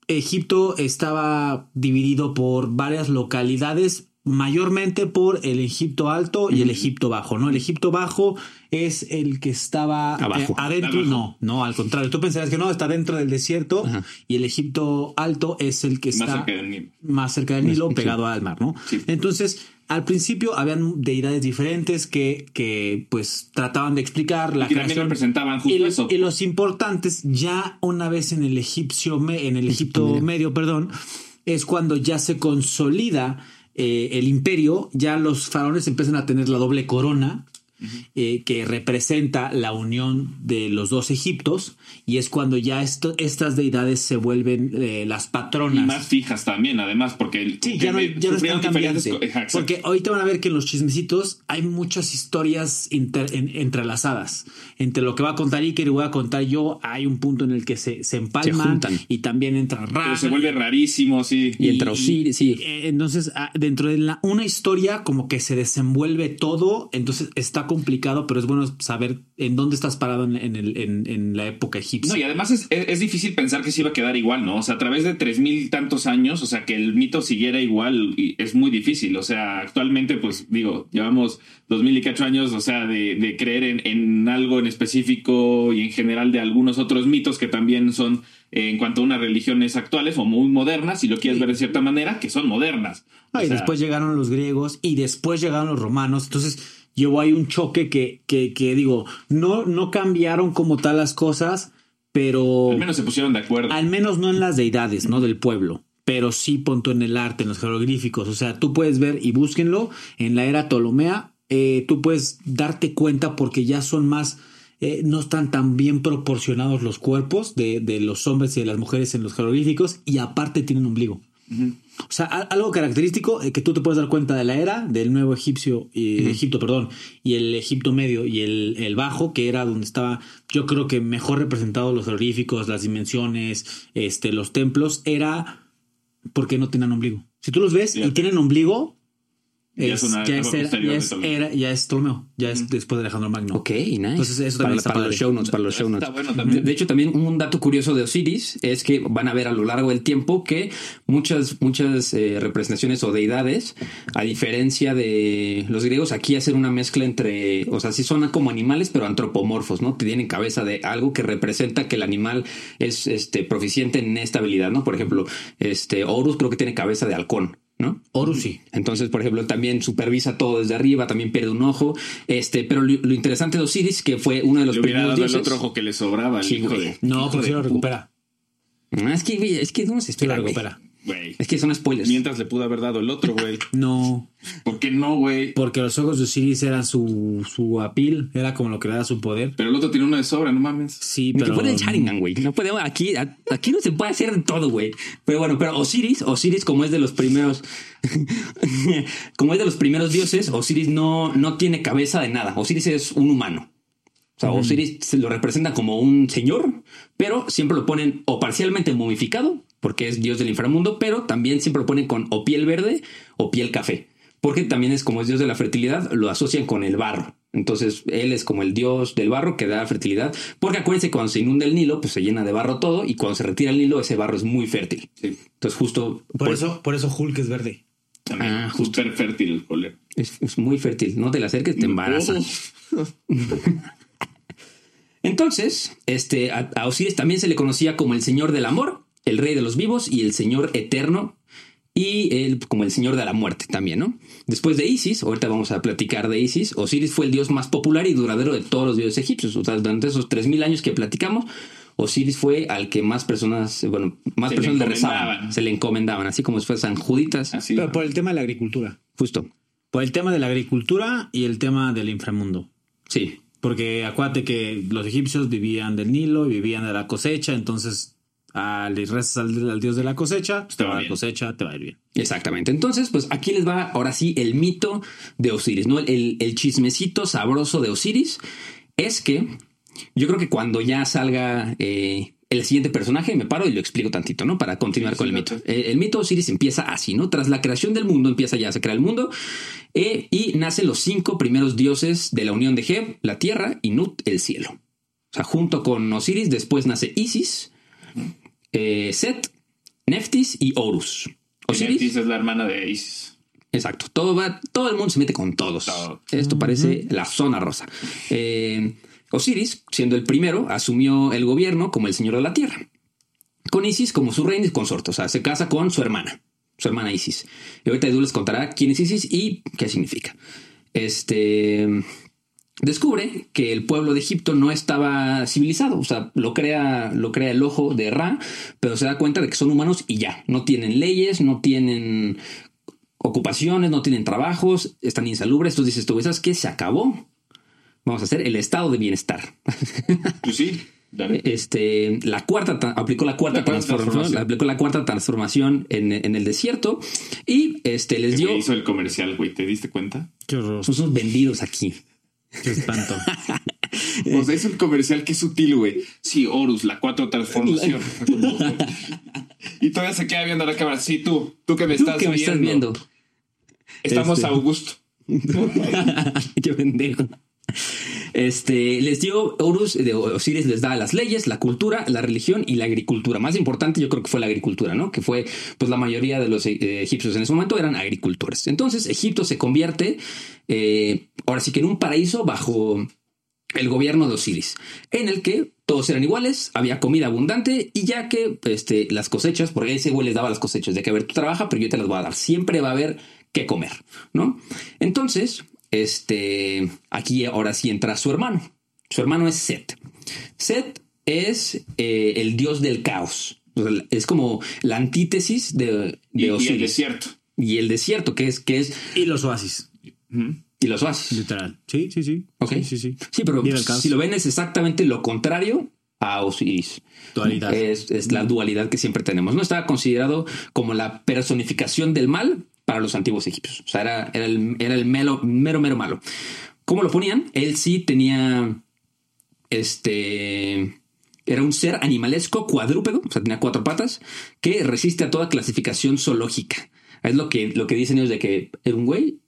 Speaker 2: Egipto estaba dividido por varias localidades, mayormente por el Egipto Alto y el Egipto Bajo, ¿no? El Egipto Bajo es el que estaba
Speaker 1: Abajo.
Speaker 2: eh, adentro,
Speaker 3: Abajo.
Speaker 2: no, no, al contrario, tú pensarás que no, está dentro del desierto y el Egipto Alto es el que
Speaker 3: Más
Speaker 2: está
Speaker 3: cerca del Nilo.
Speaker 2: más cerca del Nilo, pegado al mar, ¿no?
Speaker 3: Sí.
Speaker 2: Entonces, al principio habían deidades diferentes que, que pues trataban de explicar la
Speaker 3: Y que también
Speaker 2: creación.
Speaker 3: representaban justo
Speaker 2: y, los-
Speaker 3: eso.
Speaker 2: y los importantes, ya una vez en el egipcio, en el Egipto medio. perdón, es cuando ya se consolida eh, el imperio, ya los faraones empiezan a tener la doble corona. Eh, que representa la unión de los dos Egiptos y es cuando ya esto- estas deidades se vuelven eh, las patronas.
Speaker 3: Y más fijas también, además, porque el,
Speaker 2: Sí, ya no,
Speaker 3: porque
Speaker 2: ya no están cambiantes. Porque ahorita van a ver que en los chismecitos hay muchas historias inter- en- entrelazadas. Entre lo que va a contar Iker y voy a contar yo, hay un punto en el que se, se empalman
Speaker 1: juntan.
Speaker 2: y también entra Ra.
Speaker 3: Pero se vuelve rarísimo, sí.
Speaker 1: Y entra Osiris, sí.
Speaker 2: eh, Entonces, ah, dentro de la, una historia, como que se desenvuelve todo. Entonces está complicado, pero es bueno saber en dónde estás parado en, en el- en- en la época egipcia.
Speaker 3: No, y además es, es- es difícil pensar que se iba a quedar igual, ¿no? O sea, a través de tres mil tantos años, o sea, que el mito siguiera igual es muy difícil. O sea, actualmente, pues digo, llevamos dos mil y cacho años, o sea, de, de creer en, algo en específico y en general de algunos otros mitos que también son, eh, en cuanto a unas religiones actuales o muy modernas, si lo quieres ver de cierta manera, que son modernas.
Speaker 2: Ah, y
Speaker 3: sea,
Speaker 2: después llegaron los griegos y después llegaron los romanos. Entonces llevó ahí un choque que, que, que digo, no, no cambiaron como tal las cosas, pero
Speaker 3: al menos se pusieron de acuerdo.
Speaker 2: al menos no en las deidades, ¿no? Del pueblo. pero sí punto en el arte, en los jeroglíficos. O sea, tú puedes ver y búsquenlo en la era Ptolomea. eh, tú puedes darte cuenta porque ya son más, eh, no están tan bien proporcionados los cuerpos de, de los hombres y de las mujeres en los jeroglíficos y aparte tienen ombligo. O sea, algo característico eh, que tú te puedes dar cuenta de la era del nuevo egipcio, eh, Egipto, perdón, y el Egipto medio y el, el bajo, que era donde estaba, yo creo que mejor representados los jeroglíficos, las dimensiones, este, los templos, era porque no tenían ombligo. Si tú los ves y tienen ombligo,
Speaker 3: Ya
Speaker 2: es,
Speaker 3: es una
Speaker 2: ya, es era, ya, es, era- ya es Ptolomeo, ya es después de Alejandro Magno.
Speaker 1: Ok, nice.
Speaker 2: Entonces, eso
Speaker 1: para,
Speaker 2: también está
Speaker 1: para los show notes, para los show notes.
Speaker 3: Está bueno también.
Speaker 1: De, de hecho, también un dato curioso de Osiris es que van a ver a lo largo del tiempo que muchas, muchas eh, representaciones o deidades, a diferencia de los griegos, aquí hacen una mezcla entre, o sea, sí son como animales, pero antropomorfos, ¿no? Tienen cabeza de algo que representa que el animal es este, proficiente en esta habilidad, ¿no? Por ejemplo, este Horus creo que tiene cabeza de halcón, ¿no?
Speaker 2: Horus sí.
Speaker 1: Entonces, por ejemplo, también supervisa todo desde arriba, también pierde un ojo. Este, pero lo, lo interesante de Osiris, que fue uno de los
Speaker 3: Le hubiera
Speaker 1: primeros
Speaker 3: dado el
Speaker 1: dioses.
Speaker 3: otro ojo que le sobraba. al
Speaker 1: Sí,
Speaker 3: hijo de-
Speaker 2: No,
Speaker 3: hijo
Speaker 2: porque sí lo recupera.
Speaker 1: Ah, es que, es que no se
Speaker 2: Sí lo
Speaker 1: espera,
Speaker 2: recupera.
Speaker 3: Güey.
Speaker 1: Es que son spoilers.
Speaker 3: Mientras le pudo haber dado el otro, güey. [laughs]
Speaker 2: No,
Speaker 3: ¿Por qué no, güey?
Speaker 2: porque los ojos de Osiris eran su, su apil, era como lo que le da su poder.
Speaker 3: Pero el otro tiene uno de sobra, no mames.
Speaker 2: Sí,
Speaker 1: Ni que
Speaker 2: pero.
Speaker 1: fuera el Sharingan, güey. No podemos, aquí, aquí no se puede hacer todo, güey. Pero bueno, pero Osiris, Osiris, como es de los primeros, [laughs] como es de los primeros dioses, Osiris no, no tiene cabeza de nada. Osiris es un humano. O sea, Osiris se lo representa como un señor, pero siempre lo ponen o parcialmente momificado, porque es dios del inframundo, pero también siempre lo ponen con o piel verde o piel café, porque también es como es dios de la fertilidad, lo asocian con el barro. Entonces, él es como el dios del barro que da fertilidad, porque acuérdense que cuando se inunda el Nilo, pues se llena de barro todo, y cuando se retira el Nilo, ese barro es muy fértil.
Speaker 3: Sí.
Speaker 1: Entonces, justo
Speaker 2: Por eso, por eso Hulk es verde.
Speaker 3: También.
Speaker 1: Ah,
Speaker 3: Súper fértil el
Speaker 1: es, es muy fértil. No te la acerques, te embaraza. [laughs] Entonces, este, a, a Osiris también se le conocía como el Señor del Amor, el Rey de los Vivos y el Señor Eterno y él como el Señor de la Muerte también, ¿no? Después de Isis, ahorita vamos a platicar de Isis, Osiris fue el dios más popular y duradero de todos los dioses egipcios. O sea, durante esos 3.000 años que platicamos, Osiris fue al que más personas, bueno, más
Speaker 3: Se
Speaker 1: personas le, rezaban, se le encomendaban, así como si fue San Juditas,
Speaker 3: Así.
Speaker 2: Pero por el tema de la agricultura.
Speaker 1: justo.
Speaker 2: Por el tema de la agricultura y el tema del inframundo.
Speaker 1: Sí,
Speaker 2: Porque acuérdate que los egipcios vivían del Nilo y vivían de la cosecha, entonces ah, le rezas al, al dios de la cosecha,
Speaker 3: Te va
Speaker 2: a la
Speaker 3: bien.
Speaker 2: cosecha te va a ir bien.
Speaker 1: Exactamente. Entonces, pues aquí les va ahora sí el mito de Osiris, ¿no? El, el chismecito sabroso de Osiris es que yo creo que cuando ya salga eh, el siguiente personaje, me paro y lo explico tantito, ¿no? Para continuar
Speaker 3: Sí,
Speaker 1: con el mito. Eh, el mito de Osiris empieza así, ¿no? Tras la creación del mundo, empieza ya, se crea el mundo eh, y nacen los cinco primeros dioses de la unión de Geb, la tierra y Nut, el cielo. O sea, junto con Osiris, después nace Isis, eh, Set, Neftis y Horus. Osiris.
Speaker 3: Neftis es la hermana de Isis.
Speaker 1: Exacto. Todo va, todo el mundo se mete con todos.
Speaker 3: Todo.
Speaker 1: Esto parece la zona rosa. Eh, Osiris, siendo el primero, asumió el gobierno como el señor de la tierra. Con Isis como su reina y consorte. O sea, se casa con su hermana, su hermana Isis. Y ahorita Edu les contará quién es Isis y qué significa. Este descubre que el pueblo de Egipto no estaba civilizado, o sea, lo crea, lo crea el ojo de Ra, pero se da cuenta de que son humanos y ya, no tienen leyes, no tienen ocupaciones, no tienen trabajos, están insalubres, entonces dices tú, ¿sabes qué? Se acabó. Vamos a hacer el estado de bienestar. [laughs]
Speaker 3: Pues sí. dale.
Speaker 1: Este, la cuarta, aplicó la cuarta
Speaker 3: La
Speaker 1: transformación,
Speaker 3: transformación.
Speaker 1: aplicó la cuarta transformación en, en el desierto y este les
Speaker 3: Que
Speaker 1: dio,
Speaker 3: me hizo el comercial, güey. ¿Te diste cuenta?
Speaker 2: Qué horror,
Speaker 1: son unos vendidos aquí.
Speaker 2: Qué espanto. [laughs]
Speaker 3: Sea, es un comercial que es sutil, güey. Sí, Horus, la cuatro transformación. [laughs] y todavía se queda viendo la cámara. Sí, tú, tú que me
Speaker 1: Tú
Speaker 3: estás,
Speaker 1: que me
Speaker 3: viendo.
Speaker 1: estás viendo.
Speaker 3: Estamos
Speaker 1: Este.
Speaker 3: a Augusto. [laughs]
Speaker 1: Qué pendejo. Este les dio Horus de Osiris les da las leyes, la cultura, la religión y la agricultura. Más importante, yo creo que fue la agricultura, ¿no? Que fue, pues, la mayoría de los eh, egipcios en ese momento eran agricultores. Entonces, Egipto se convierte, eh, ahora sí que en un paraíso bajo el gobierno de Osiris, en el que todos eran iguales, había comida abundante y ya que este, las cosechas, porque ese güey les daba las cosechas, de que a ver, tú trabaja, pero yo te las voy a dar, siempre va a haber que comer, ¿no? Entonces, este, aquí ahora sí entra su hermano, su hermano es Set. Set es eh, el dios del caos. O sea, es como la antítesis de,
Speaker 3: Y,
Speaker 1: de
Speaker 3: y el
Speaker 1: Osiris.
Speaker 3: desierto.
Speaker 1: Y el desierto, que es, que es,
Speaker 2: Y los oasis,
Speaker 1: y los oasis.
Speaker 2: literal. Sí, sí, sí.
Speaker 1: Ok.
Speaker 2: Sí, sí, sí.
Speaker 1: Sí, pero si lo ven es exactamente lo contrario a Osiris.
Speaker 2: Dualidad.
Speaker 1: Es, es la dualidad que siempre tenemos. No estaba considerado como la personificación del mal para los antiguos egipcios. O sea, era, era el, era el mero, mero, mero malo. ¿Cómo lo ponían? Él sí tenía este era un ser animalesco cuadrúpedo, o sea, tenía cuatro patas, que resiste a toda clasificación zoológica. Es lo que, lo que dicen ellos de que era un güey.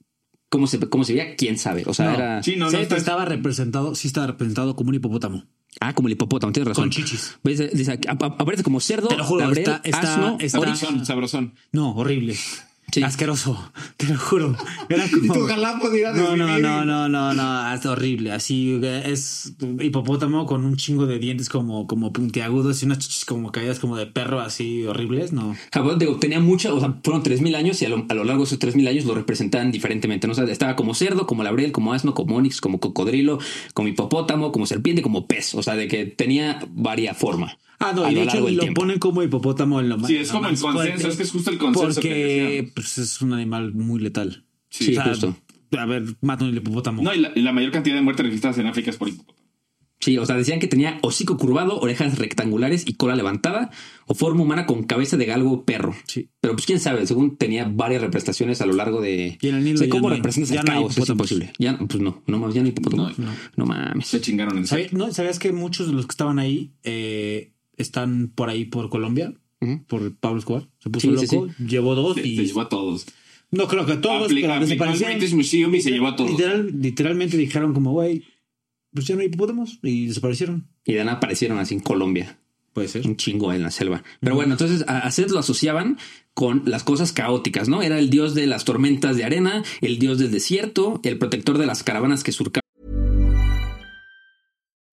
Speaker 1: ¿Cómo se, cómo se veía? ¿Quién sabe? O sea,
Speaker 2: No,
Speaker 1: era.
Speaker 3: Sí, no, no está-
Speaker 2: estaba representado, sí estaba representado como un hipopótamo.
Speaker 1: Ah, como el hipopótamo, tienes razón.
Speaker 2: Con chichis.
Speaker 1: Dice, dice, ap- ap- aparece como cerdo,
Speaker 2: Te lo juro, está- está-
Speaker 1: asno,
Speaker 2: está-.
Speaker 3: Sabrosón, sabrosón.
Speaker 2: No, horrible.
Speaker 1: Sí.
Speaker 2: Asqueroso, te lo juro. Era [laughs] como...
Speaker 3: pudiera
Speaker 2: No, no, no, no, no, no, es horrible. Así es hipopótamo con un chingo de dientes como, como puntiagudos y unas chichis como caídas como de perro así horribles, no.
Speaker 1: Jabón, digo, tenía mucha, o sea, fueron 3000 años y a lo, a lo largo de esos 3000 años lo representaban diferentemente. ¿no? O sea, estaba como cerdo, como laurel, como asno, como onix, como cocodrilo, como hipopótamo, como serpiente, como pez. O sea, de que tenía varia forma.
Speaker 2: Ah, no,
Speaker 1: a
Speaker 2: y de
Speaker 1: lo
Speaker 2: hecho lo
Speaker 1: tiempo.
Speaker 2: ponen como hipopótamo en lo más.
Speaker 3: Sí, es como el consenso, es que es justo el consenso que
Speaker 2: Porque
Speaker 3: decían.
Speaker 2: pues, es un animal muy letal.
Speaker 1: Sí, justo.
Speaker 2: A ver, mata un hipopótamo.
Speaker 3: No, y la, y la mayor cantidad de muertes registradas en África es por hipopótamo.
Speaker 1: Sí, o sea, decían que tenía hocico curvado, orejas rectangulares y cola levantada, o forma humana con cabeza de galgo o perro.
Speaker 2: Sí.
Speaker 1: Pero pues quién sabe, según tenía varias representaciones a lo largo de.
Speaker 2: Y en el Nilo
Speaker 1: O sea,
Speaker 2: ya
Speaker 1: ¿Cómo
Speaker 2: no
Speaker 1: representas
Speaker 2: ya
Speaker 1: el
Speaker 2: no
Speaker 1: caos? Es imposible. Ya, pues no, no más, ya no hay hipopótamo.
Speaker 3: No,
Speaker 1: No, mames.
Speaker 3: Se chingaron en
Speaker 2: ¿Sabías,
Speaker 3: serio.
Speaker 2: no, ¿Sabías que muchos de los que estaban ahí eh, están por ahí por Colombia? Por Pablo Escobar. Se puso
Speaker 1: Sí, sí,
Speaker 2: loco, llevó dos
Speaker 3: Se,
Speaker 2: y.
Speaker 3: se llevó a todos.
Speaker 2: No creo que todos,
Speaker 3: Apli-
Speaker 2: pero
Speaker 3: aplicó el
Speaker 2: desaparecieron.
Speaker 3: British Museum y se llevó a todos.
Speaker 2: Literal- literalmente dijeron como, güey, pues ya no hay hipopótamos y desaparecieron.
Speaker 1: Y de nada aparecieron así en Colombia.
Speaker 2: Puede ser.
Speaker 1: Un chingo en la selva. Pero bueno, entonces a a Seth lo asociaban con las cosas caóticas, ¿no? Era el dios de las tormentas de arena, el dios del desierto, el protector de las caravanas que surcaban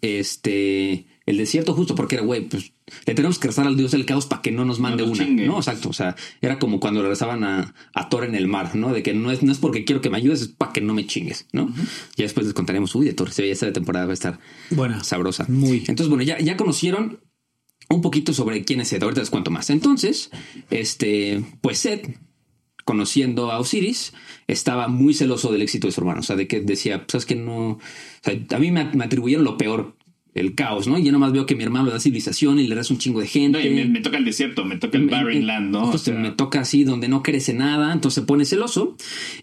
Speaker 1: este el desierto justo porque era güey, pues le tenemos que rezar al dios del caos para que no nos mande una. ¿no? Exacto, o sea, era como cuando le rezaban a, a Thor en el mar, ¿no? De que no es, no es porque quiero que me ayudes, es para que no me chingues, ¿no? Ya después les contaremos, uy, de Thor, se veía esta temporada va a estar
Speaker 2: Buena.
Speaker 1: sabrosa.
Speaker 2: Muy.
Speaker 1: Entonces, bueno, ya, ya conocieron un poquito sobre quién es Seth. Ahorita les cuento más. Entonces, este, pues Seth, conociendo a Osiris, estaba muy celoso del éxito de su hermano. O sea, de que decía, pues es que no. O sea, a mí me, atribuyeron lo peor, el caos, ¿no? Y yo nomás veo que mi hermano le da civilización y le da un chingo de gente.
Speaker 3: No, y me, me toca el desierto, me toca el
Speaker 1: Me-
Speaker 3: Barren
Speaker 1: me-
Speaker 3: Land, ¿no? O
Speaker 1: Entonces
Speaker 3: sea,
Speaker 1: me toca así donde no crece nada, entonces se pone celoso.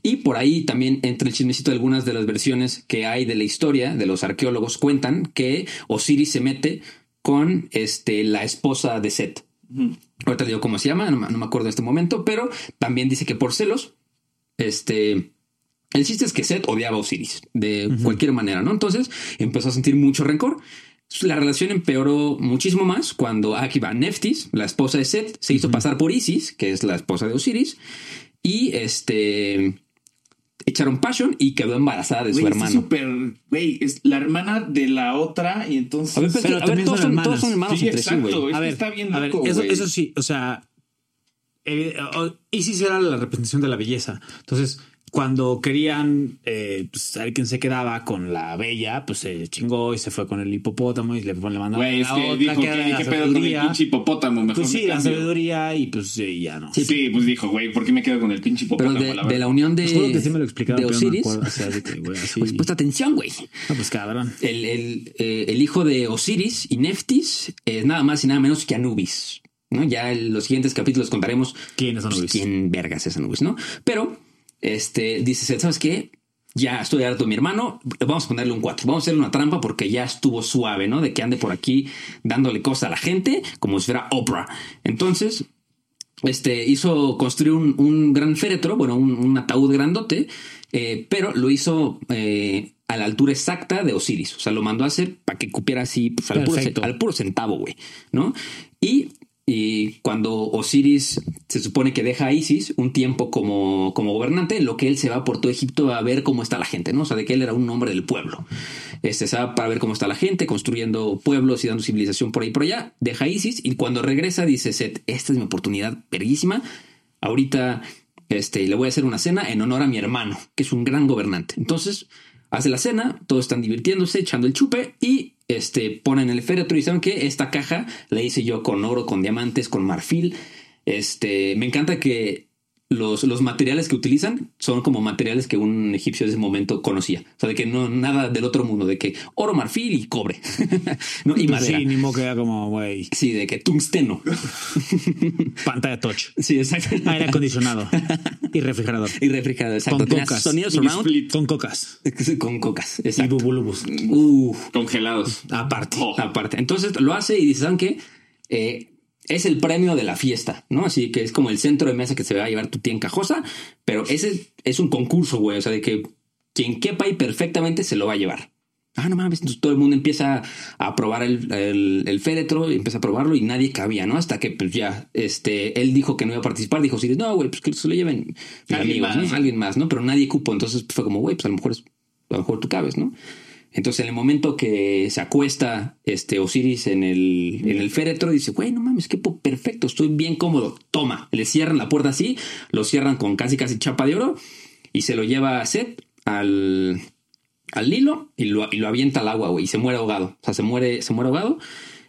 Speaker 1: Y por ahí también entra el chismecito de algunas de las versiones que hay de la historia, de los arqueólogos cuentan que Osiris se mete con este, la esposa de Set. Ahorita le digo cómo se llama, no, me- no me acuerdo en este momento, pero también dice que por celos, este... El chiste es que Set odiaba a Osiris de cualquier manera, ¿no? Entonces empezó a sentir mucho rencor. La relación empeoró muchísimo más cuando va Neftis, la esposa de Set, se hizo pasar por Isis, que es la esposa de Osiris, y este echaron passion y quedó embarazada de su hermano.
Speaker 3: súper, güey, es la hermana de la otra y entonces...
Speaker 1: A ver, pero,
Speaker 2: Pero
Speaker 1: a ver,
Speaker 2: también
Speaker 1: todos,
Speaker 2: son
Speaker 1: todos hermanos
Speaker 3: Sí,
Speaker 1: entre sí,
Speaker 3: exacto,
Speaker 1: güey.
Speaker 2: A ver,
Speaker 3: está bien
Speaker 2: a ver,
Speaker 3: loco,
Speaker 2: eso, eso sí, o sea, eh, o- Isis era la representación de la belleza. Entonces, cuando querían eh, pues, saber quién se quedaba con la bella, pues se chingó y se fue con el hipopótamo y le, le mandaron
Speaker 3: Güey, es
Speaker 2: la
Speaker 3: que
Speaker 2: otra
Speaker 3: dijo
Speaker 2: que la
Speaker 3: pedo con el pinche hipopótamo, mejor
Speaker 2: Pues
Speaker 3: me
Speaker 2: sí, la
Speaker 3: cambio.
Speaker 2: sabiduría y pues sí, ya no.
Speaker 3: Sí, pues dijo, güey, ¿por qué me quedo con el pinche
Speaker 1: Pero
Speaker 3: hipopótamo?
Speaker 1: de,
Speaker 3: la
Speaker 1: de la unión de,
Speaker 2: juro que sí me lo explicaron,
Speaker 1: de
Speaker 2: pero no me
Speaker 1: Osiris.
Speaker 2: acuerdo, o sea, de que, güey, así-
Speaker 1: Pues puesta atención, güey.
Speaker 2: No, pues cabrón.
Speaker 1: El, el, eh, el hijo de Osiris y Neftis es nada más y nada menos que Anubis. ¿no? Ya en los siguientes capítulos contaremos
Speaker 2: ¿Quién es
Speaker 1: pues,
Speaker 2: Anubis?
Speaker 1: quién vergas es Anubis, ¿no? Pero, este, dice, ¿sabes qué? Ya estoy harto de mi hermano, vamos a ponerle un 4, vamos a hacerle una trampa porque ya estuvo suave, ¿no? De que ande por aquí dándole cosas a la gente como si fuera Oprah. Entonces, este, hizo construir un, un gran féretro, bueno, un, un ataúd grandote, eh, pero lo hizo eh, a la altura exacta de Osiris. O sea, lo mandó a hacer para que cupiera así pues, al, puro, al puro centavo, güey, ¿no? Y, y cuando Osiris se supone que deja a Isis un tiempo como, como gobernante, lo que él se va por todo Egipto a ver cómo está la gente, ¿no? O sea, de que él era un hombre del pueblo. Este se va para ver cómo está la gente, construyendo pueblos y dando civilización por ahí por allá. Deja a Isis y cuando regresa dice, Set, esta es mi oportunidad verguísima. Ahorita este, le voy a hacer una cena en honor a mi hermano, que es un gran gobernante. Entonces hace la cena, todos están divirtiéndose, echando el chupe y este, ponen el féretro y saben que esta caja la hice yo con oro, con diamantes, con marfil. Este, me encanta que los, los materiales que utilizan son como materiales que un egipcio de ese momento conocía. O sea, de que no nada del otro mundo, de que oro, marfil y cobre. [laughs] ¿no? Y madera.
Speaker 2: Sí, ni modo que era como, güey,
Speaker 1: Sí, de que tungsteno. [laughs]
Speaker 2: pantalla touch,
Speaker 1: Sí, exacto.
Speaker 2: aire acondicionado y refrigerador.
Speaker 1: Y refrigerado, exacto.
Speaker 2: Con cocas.
Speaker 1: sonidos
Speaker 3: Y
Speaker 1: surround
Speaker 3: split.
Speaker 2: Con cocas
Speaker 1: con cocas.
Speaker 2: y
Speaker 1: Exacto.
Speaker 2: bubulubus.
Speaker 1: Uh,
Speaker 3: Congelados.
Speaker 2: Aparte.
Speaker 3: Oh.
Speaker 1: aparte. Entonces lo hace y dice, ¿saben qué? Eh, es el premio de la fiesta, ¿no? Así que es como el centro de mesa que se va a llevar tu tía encajosa, pero ese es un concurso, güey. O sea, de que quien quepa ahí perfectamente se lo va a llevar. Ah, no mames, entonces todo el mundo empieza a probar el, el, el féretro y empieza a probarlo y nadie cabía, ¿no? Hasta que pues ya, este, él dijo que no iba a participar, dijo, sí, no, güey, pues que se lo lleven mis
Speaker 3: Alguien
Speaker 1: amigos,
Speaker 3: más.
Speaker 1: ¿no? Alguien más, ¿no? Pero nadie cupo, entonces pues, fue como, güey, pues a lo mejor es- a lo mejor tú cabes, ¿no? Entonces, en el momento que se acuesta este Osiris en el, en el féretro, dice, güey, no mames, qué perfecto, estoy bien cómodo. Toma, le cierran la puerta así, lo cierran con casi casi chapa de oro y se lo lleva a Seth al, al y lo, y lo avienta al agua, güey, y se muere ahogado. O sea, se muere, se muere ahogado.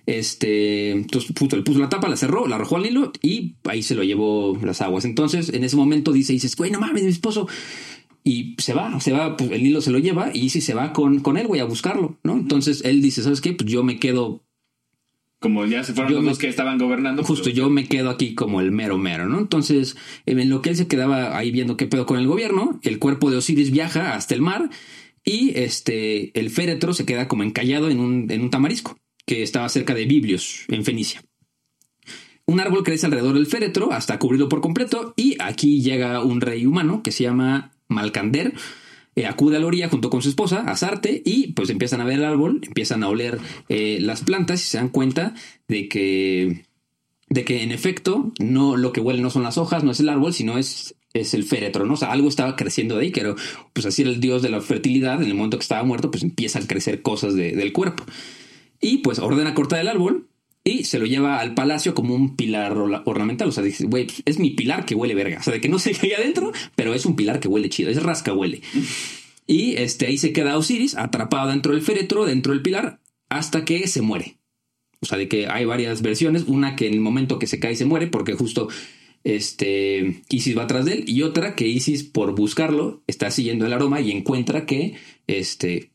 Speaker 1: Este, entonces puto, le puso la tapa, la cerró, la arrojó al Nilo y ahí se lo llevó las aguas. Entonces, en ese momento dice, dices, güey, no mames, mi esposo. Y se va, se va, pues el Nilo se lo lleva y Isis se va con, con él, güey, a buscarlo, ¿no? Entonces él dice, ¿sabes qué? Pues yo me quedo
Speaker 3: Como ya se fueron los
Speaker 1: me-
Speaker 3: que estaban gobernando.
Speaker 1: Justo
Speaker 3: pues,
Speaker 1: yo me quedo aquí como el mero mero, ¿no? Entonces, en lo que él se quedaba ahí viendo qué pedo con el gobierno, el cuerpo de Osiris viaja hasta el mar y este, el féretro se queda como encallado en un, en un tamarisco que estaba cerca de Biblios, en Fenicia. Un árbol crece alrededor del féretro hasta cubrirlo por completo y aquí llega un rey humano que se llama Malcander. eh, acude a la orilla junto con su esposa, Azarte, y pues empiezan a ver el árbol, empiezan a oler eh, las plantas y se dan cuenta de que de que en efecto no lo que huele no son las hojas, no es el árbol, sino es, es el féretro, ¿no? O sea, algo estaba creciendo de ahí, era, pues así era el dios de la fertilidad, en el momento que estaba muerto, pues empiezan a crecer cosas de- del cuerpo. Y pues ordena cortar el árbol y se lo lleva al palacio como un pilar ornamental. O sea, dice, güey, es mi pilar que huele verga. O sea, de que no sé qué hay adentro, pero es un pilar que huele chido, es rasca huele. Y este, ahí se queda Osiris atrapado dentro del féretro, dentro del pilar, hasta que se muere. O sea, de que hay varias versiones. Una que en el momento que se cae se muere porque justo este Isis va atrás de él. Y otra que Isis, por buscarlo, está siguiendo el aroma y encuentra que este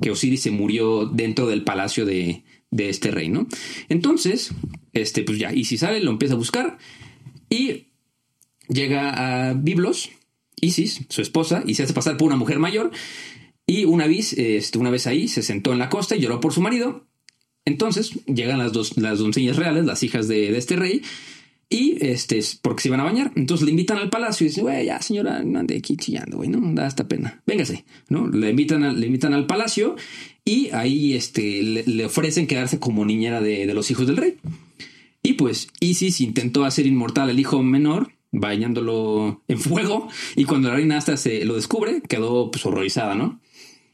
Speaker 1: que Osiris se murió dentro del palacio de, de este rey, ¿no? Entonces, este, pues ya, Isis sale, lo empieza a buscar y llega a Biblos, Isis, su esposa, y se hace pasar por una mujer mayor. Y una vez, este, una vez ahí, se sentó en la costa y lloró por su marido. Entonces llegan las dos, las doncellas reales, las hijas de, de este rey, y este, es porque se iban a bañar. Entonces le invitan al palacio y dicen, güey, ya señora, no ande aquí chillando, güey, no da esta pena. Véngase, ¿no? Le invitan, le invitan al palacio y ahí este, le, le ofrecen quedarse como niñera de, de los hijos del rey. Y pues Isis intentó hacer inmortal al hijo menor, bañándolo en fuego, y cuando la reina hasta se lo descubre, quedó pues horrorizada, ¿no?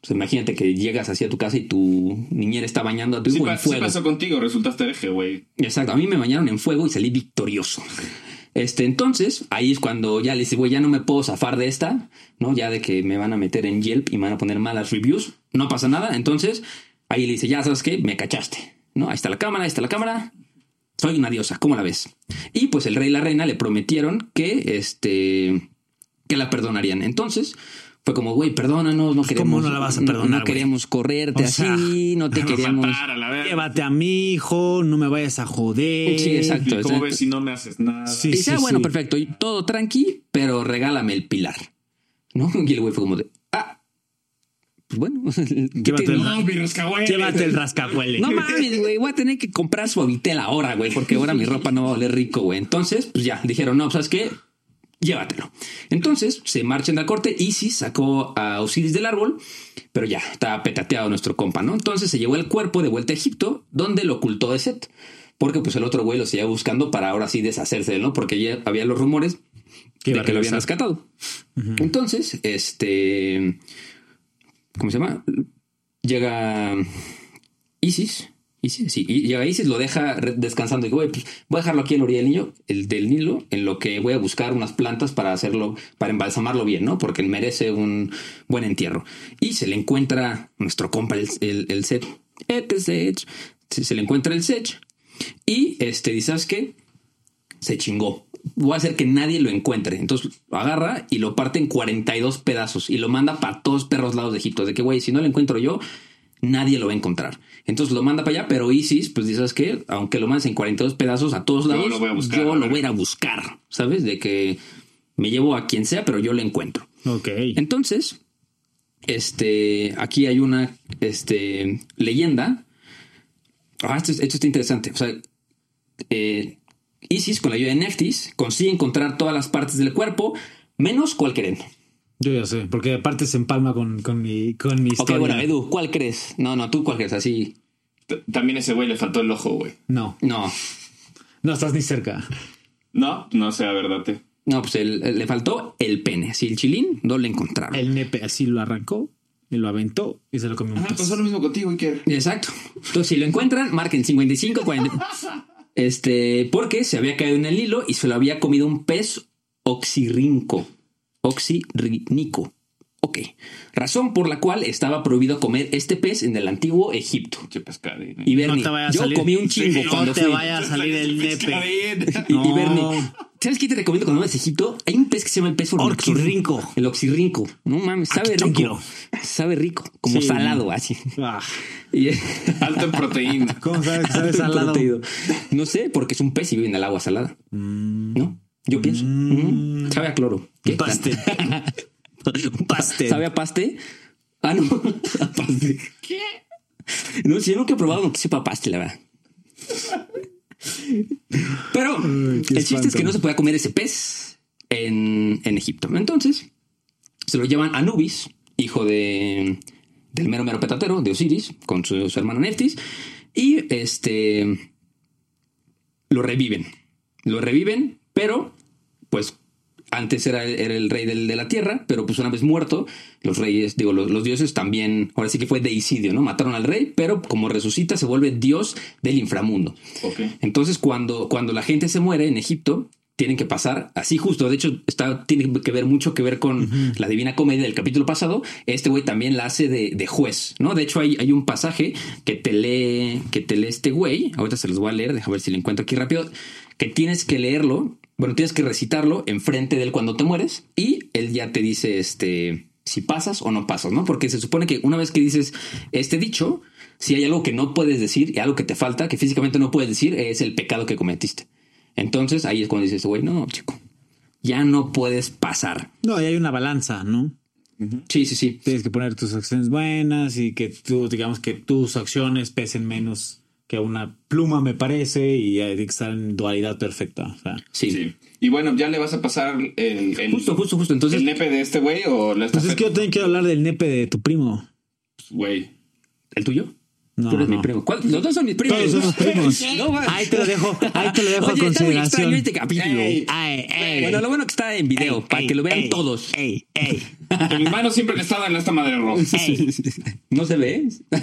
Speaker 1: Pues imagínate que llegas así a tu casa y tu niñera está bañando a tu
Speaker 3: Sí,
Speaker 1: hijo en
Speaker 3: sí
Speaker 1: fuego.
Speaker 3: pasó contigo, resultaste hereje, güey.
Speaker 1: Exacto, a mí me bañaron en fuego y salí victorioso. Este, entonces, ahí es cuando ya le dice, güey, ya no me puedo zafar de esta, ¿no? Ya de que me van a meter en Yelp y me van a poner malas reviews. No pasa nada. Entonces, ahí le dice, ya sabes qué, me cachaste, ¿no? Ahí está la cámara, ahí está la cámara. Soy una diosa, ¿cómo la ves? Y pues el rey y la reina le prometieron que, este, que la perdonarían. Entonces, fue como, güey, perdónanos, no queremos.
Speaker 2: ¿cómo no la vas a perdonar,
Speaker 1: No, queríamos correrte
Speaker 2: O sea,
Speaker 1: así, no te [laughs] queríamos.
Speaker 3: matar a la verga.
Speaker 2: Llévate a mi hijo, no me vayas a joder.
Speaker 1: Sí, exacto.
Speaker 3: ¿Y ¿Cómo
Speaker 1: exacto.
Speaker 3: ves si no me haces nada?
Speaker 2: Sí.
Speaker 1: Y dice, ah, bueno,
Speaker 2: sí.
Speaker 1: perfecto, y todo tranqui, pero regálame el pilar. ¿No? [laughs] Y el güey fue como de, ah, pues bueno, [laughs] ¿qué
Speaker 2: Llévate el-
Speaker 3: No, mi rascahuele.
Speaker 2: Llévate el rascahuele.
Speaker 1: No mames, güey, voy a tener que comprar suavitel ahora, güey, porque ahora mi ropa no va a oler rico, güey. Entonces, pues ya, dijeron, no, ¿sabes qué? Llévatelo. Entonces se marchan de la corte. Isis sacó a Osiris del árbol, pero ya estaba petateado nuestro compa, ¿no? Entonces se llevó el cuerpo de vuelta a Egipto, donde lo ocultó de Set. Porque pues el otro güey lo seguía buscando para ahora sí deshacerse de él, ¿no? Porque ya había los rumores de que lo habían rescatado. Entonces, este. ¿Cómo se llama? Llega Isis. Isis, sí, y llega Isis, lo deja descansando. Y digo, pues voy a dejarlo aquí en la orilla del Nilo, el del Nilo, en lo que voy a buscar unas plantas para hacerlo, para embalsamarlo bien, ¿no? Porque merece un buen entierro. Y se le encuentra nuestro compa, el, el. Este. Se, se le encuentra el Seth. Y este, dice, ¿sabes se chingó. Voy a hacer que nadie lo encuentre. Entonces agarra y lo parte en 42 pedazos y lo manda para todos perros lados de Egipto. De que, güey, si no lo encuentro yo, nadie lo va a encontrar. Entonces lo manda para allá, pero Isis, pues dices que aunque lo mandes en 42 pedazos a todos
Speaker 3: Yo
Speaker 1: lados,
Speaker 3: lo voy a buscar,
Speaker 1: yo
Speaker 3: a
Speaker 1: lo voy a ir a buscar. ¿Sabes? De que me llevo a quien sea, pero yo lo encuentro.
Speaker 2: Ok.
Speaker 1: Entonces, este, aquí hay una este, leyenda. Ah, esto, esto está interesante. O sea, eh, Isis, con la ayuda de Neftis, consigue encontrar todas las partes del cuerpo, menos creen.
Speaker 2: Yo ya sé, porque aparte se empalma con, con mi, con mi
Speaker 1: Ok,
Speaker 2: historia.
Speaker 1: bueno, Edu, ¿cuál crees? No, no, tú cuál crees, así.
Speaker 3: T- También ese güey le faltó el ojo, güey.
Speaker 2: No,
Speaker 1: No,
Speaker 2: no estás ni cerca.
Speaker 3: No, no sé, a ver, date.
Speaker 1: no, pues el- el- le faltó el pene. Si el chilín no le encontraron.
Speaker 2: El nepe así lo arrancó, y lo aventó y se lo comió un
Speaker 3: Ah, pasó lo mismo contigo, Iker.
Speaker 1: Exacto. Entonces, si lo encuentran, marquen 55, 40. [laughs] Este, porque se había caído en el hilo y se lo había comido un pez oxirrinco. Oxirrínico. Ok. Razón por la cual estaba prohibido comer este pez en el antiguo Egipto.
Speaker 3: Che pescadín.
Speaker 1: Y Bernie,
Speaker 2: No te vaya a
Speaker 1: yo
Speaker 2: salir.
Speaker 1: comí un chingo
Speaker 2: No
Speaker 1: cuando
Speaker 2: te
Speaker 1: fui.
Speaker 2: vaya a salir el nepe.
Speaker 1: Y, y
Speaker 2: No.
Speaker 1: Bernie, ¿sabes qué te recomiendo cuando vayas a Egipto? Hay un pez que se llama el pez.
Speaker 2: Orquirrinco.
Speaker 1: El oxirrinco. No mames, sabe rico.
Speaker 2: tranquilo.
Speaker 1: Sabe rico, como
Speaker 2: Sí.
Speaker 1: salado, así.
Speaker 2: Ah,
Speaker 1: Y- [laughs]
Speaker 3: Alto en proteína.
Speaker 2: ¿Cómo sabes que sabe salado?
Speaker 1: Proteído. No sé, porque es un pez y vive en el agua salada. ¿No? Yo pienso. Ujú. Sabe a cloro. ¿Qué?
Speaker 2: Pastel. Un [laughs] pastel.
Speaker 1: ¿Sabe a paste? Ah, no. A [laughs] paste. ¿Qué? No, si yo nunca he probado uno que sepa paste, la verdad. Pero el chiste es que no se podía comer ese pez en, en Egipto. Entonces se lo llevan a Anubis, hijo de, del mero mero petatero, de Osiris, con su, su hermano Neftis, y este lo reviven. Lo reviven, pero pues antes era, era el rey del- de la tierra, pero pues una vez muerto, los reyes, digo, los, los dioses también, ahora sí que fue deicidio, ¿no? Mataron al rey, pero como resucita se vuelve dios del inframundo. Entonces, cuando, cuando la gente se muere en Egipto, tienen que pasar así justo. De hecho, está, tiene que ver mucho que ver con la Divina Comedia del capítulo pasado. Este güey también la hace de, de juez, ¿no? De hecho, hay, hay un pasaje que te lee, que te lee este güey. Ahorita se los voy a leer, déjame ver si lo encuentro aquí rápido. Que tienes que leerlo. Bueno, tienes que recitarlo enfrente de él cuando te mueres. Y él ya te dice este si pasas o no pasas, ¿no? Porque se supone que una vez que dices este dicho, si hay algo que no puedes decir y algo que te falta, que físicamente no puedes decir, es el pecado que cometiste. Entonces ahí es cuando dices, güey, no, chico, ya no puedes pasar.
Speaker 2: No, y hay una balanza, ¿no?
Speaker 1: Sí, sí, sí.
Speaker 2: Tienes que poner tus acciones buenas y que tú, digamos que tus acciones pesen menos que una pluma, me parece, y estar en dualidad perfecta. O sea,
Speaker 1: Sí.
Speaker 3: Sí. Y bueno, ¿ya le vas a pasar el, el,
Speaker 1: Justo, justo, justo. Entonces,
Speaker 3: el nepe de este güey o la
Speaker 2: pues es que yo también quiero hablar del nepe de tu primo.
Speaker 3: Güey.
Speaker 1: ¿el tuyo?
Speaker 2: No,
Speaker 1: Tú eres
Speaker 2: no.
Speaker 1: mi primo. ¿Cuál? Los dos son mis primos.
Speaker 2: Todos somos [laughs] primos.
Speaker 1: No.
Speaker 2: Ahí te lo dejo, ahí te lo dejo a
Speaker 1: Oye, está muy extraño
Speaker 2: consideración.
Speaker 1: este capítulo.
Speaker 2: Ey, ey, ey.
Speaker 1: Bueno, lo bueno que está en video,
Speaker 2: Ey,
Speaker 1: para
Speaker 2: ey,
Speaker 1: que lo vean
Speaker 2: ey,
Speaker 1: todos.
Speaker 2: Ey, ey,
Speaker 3: mis manos siempre han estado en esta madre roja. [laughs]
Speaker 2: ey.
Speaker 1: ¿No se ve? [laughs]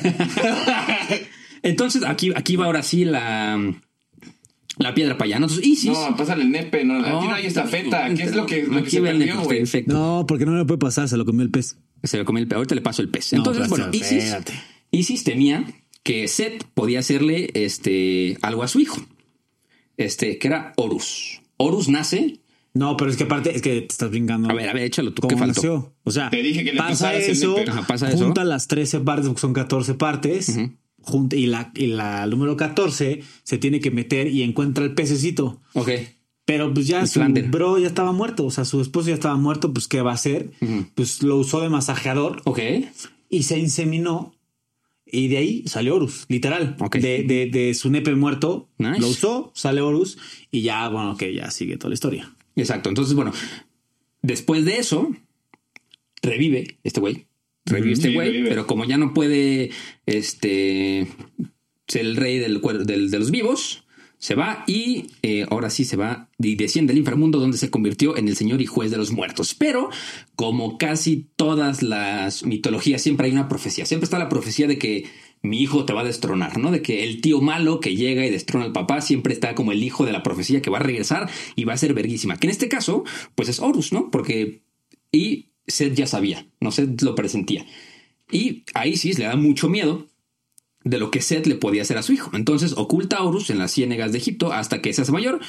Speaker 1: Entonces, aquí, aquí va ahora sí la, la piedra para allá. ¿no? Entonces, Isis.
Speaker 3: No, pásale el nepe. No, aquí no hay estafeta. ¿Qué es lo que, lo que se perdió,
Speaker 1: nepe,
Speaker 3: güey?
Speaker 2: No, porque no le puede pasar, se lo comió el pez.
Speaker 1: Se lo comió el pez. Ahorita le paso el pez.
Speaker 2: No,
Speaker 1: Entonces,
Speaker 2: pero
Speaker 1: bueno,
Speaker 2: espérate,
Speaker 1: Isis,
Speaker 2: espérate.
Speaker 1: Isis temía que Set podía hacerle este, algo a su hijo. Este, que era Horus. Horus nace.
Speaker 2: No, pero es que aparte, es que te estás brincando.
Speaker 1: A ver, a ver, échalo tú. ¿Qué
Speaker 2: ¿Cómo
Speaker 1: faltó?
Speaker 2: O sea,
Speaker 3: Te dije que le
Speaker 2: pasa eso,
Speaker 3: nepe.
Speaker 1: Ajá, pasa eso.
Speaker 2: junta las 13 partes, porque son 14 partes, junta, y la, y la número 14 se tiene que meter y encuentra el pececito.
Speaker 1: Ok.
Speaker 2: Pero pues ya
Speaker 1: El
Speaker 2: su
Speaker 1: Flander.
Speaker 2: bro ya estaba muerto, o sea, su esposo ya estaba muerto, pues ¿qué va a hacer? Pues lo usó de masajeador
Speaker 1: Ok.
Speaker 2: y se inseminó. Y de ahí salió Horus, literal.
Speaker 1: Ok.
Speaker 2: De, de, de su nepe muerto,
Speaker 1: Nice.
Speaker 2: lo usó, sale Horus y ya, bueno, que ya sigue toda la historia.
Speaker 1: Exacto. Entonces, bueno, Después de eso, revive este güey. Revive este güey, pero como ya no puede este, ser el rey del, del- de los vivos, se va y eh, ahora sí se va y desciende al inframundo donde se convirtió en el señor y juez de los muertos. Pero como casi todas las mitologías, siempre hay una profecía. Siempre está la profecía de que mi hijo te va a destronar, ¿no? De que el tío malo que llega y destrona al papá siempre está como el hijo de la profecía que va a regresar y va a ser verguísima. Que en este caso, pues es Horus, ¿no? Porque... Y Seth ya sabía, no Seth lo presentía. Y a Isis le da mucho miedo de lo que Seth le podía hacer a su hijo. Entonces oculta a Horus en las ciénegas de Egipto hasta que se hace mayor.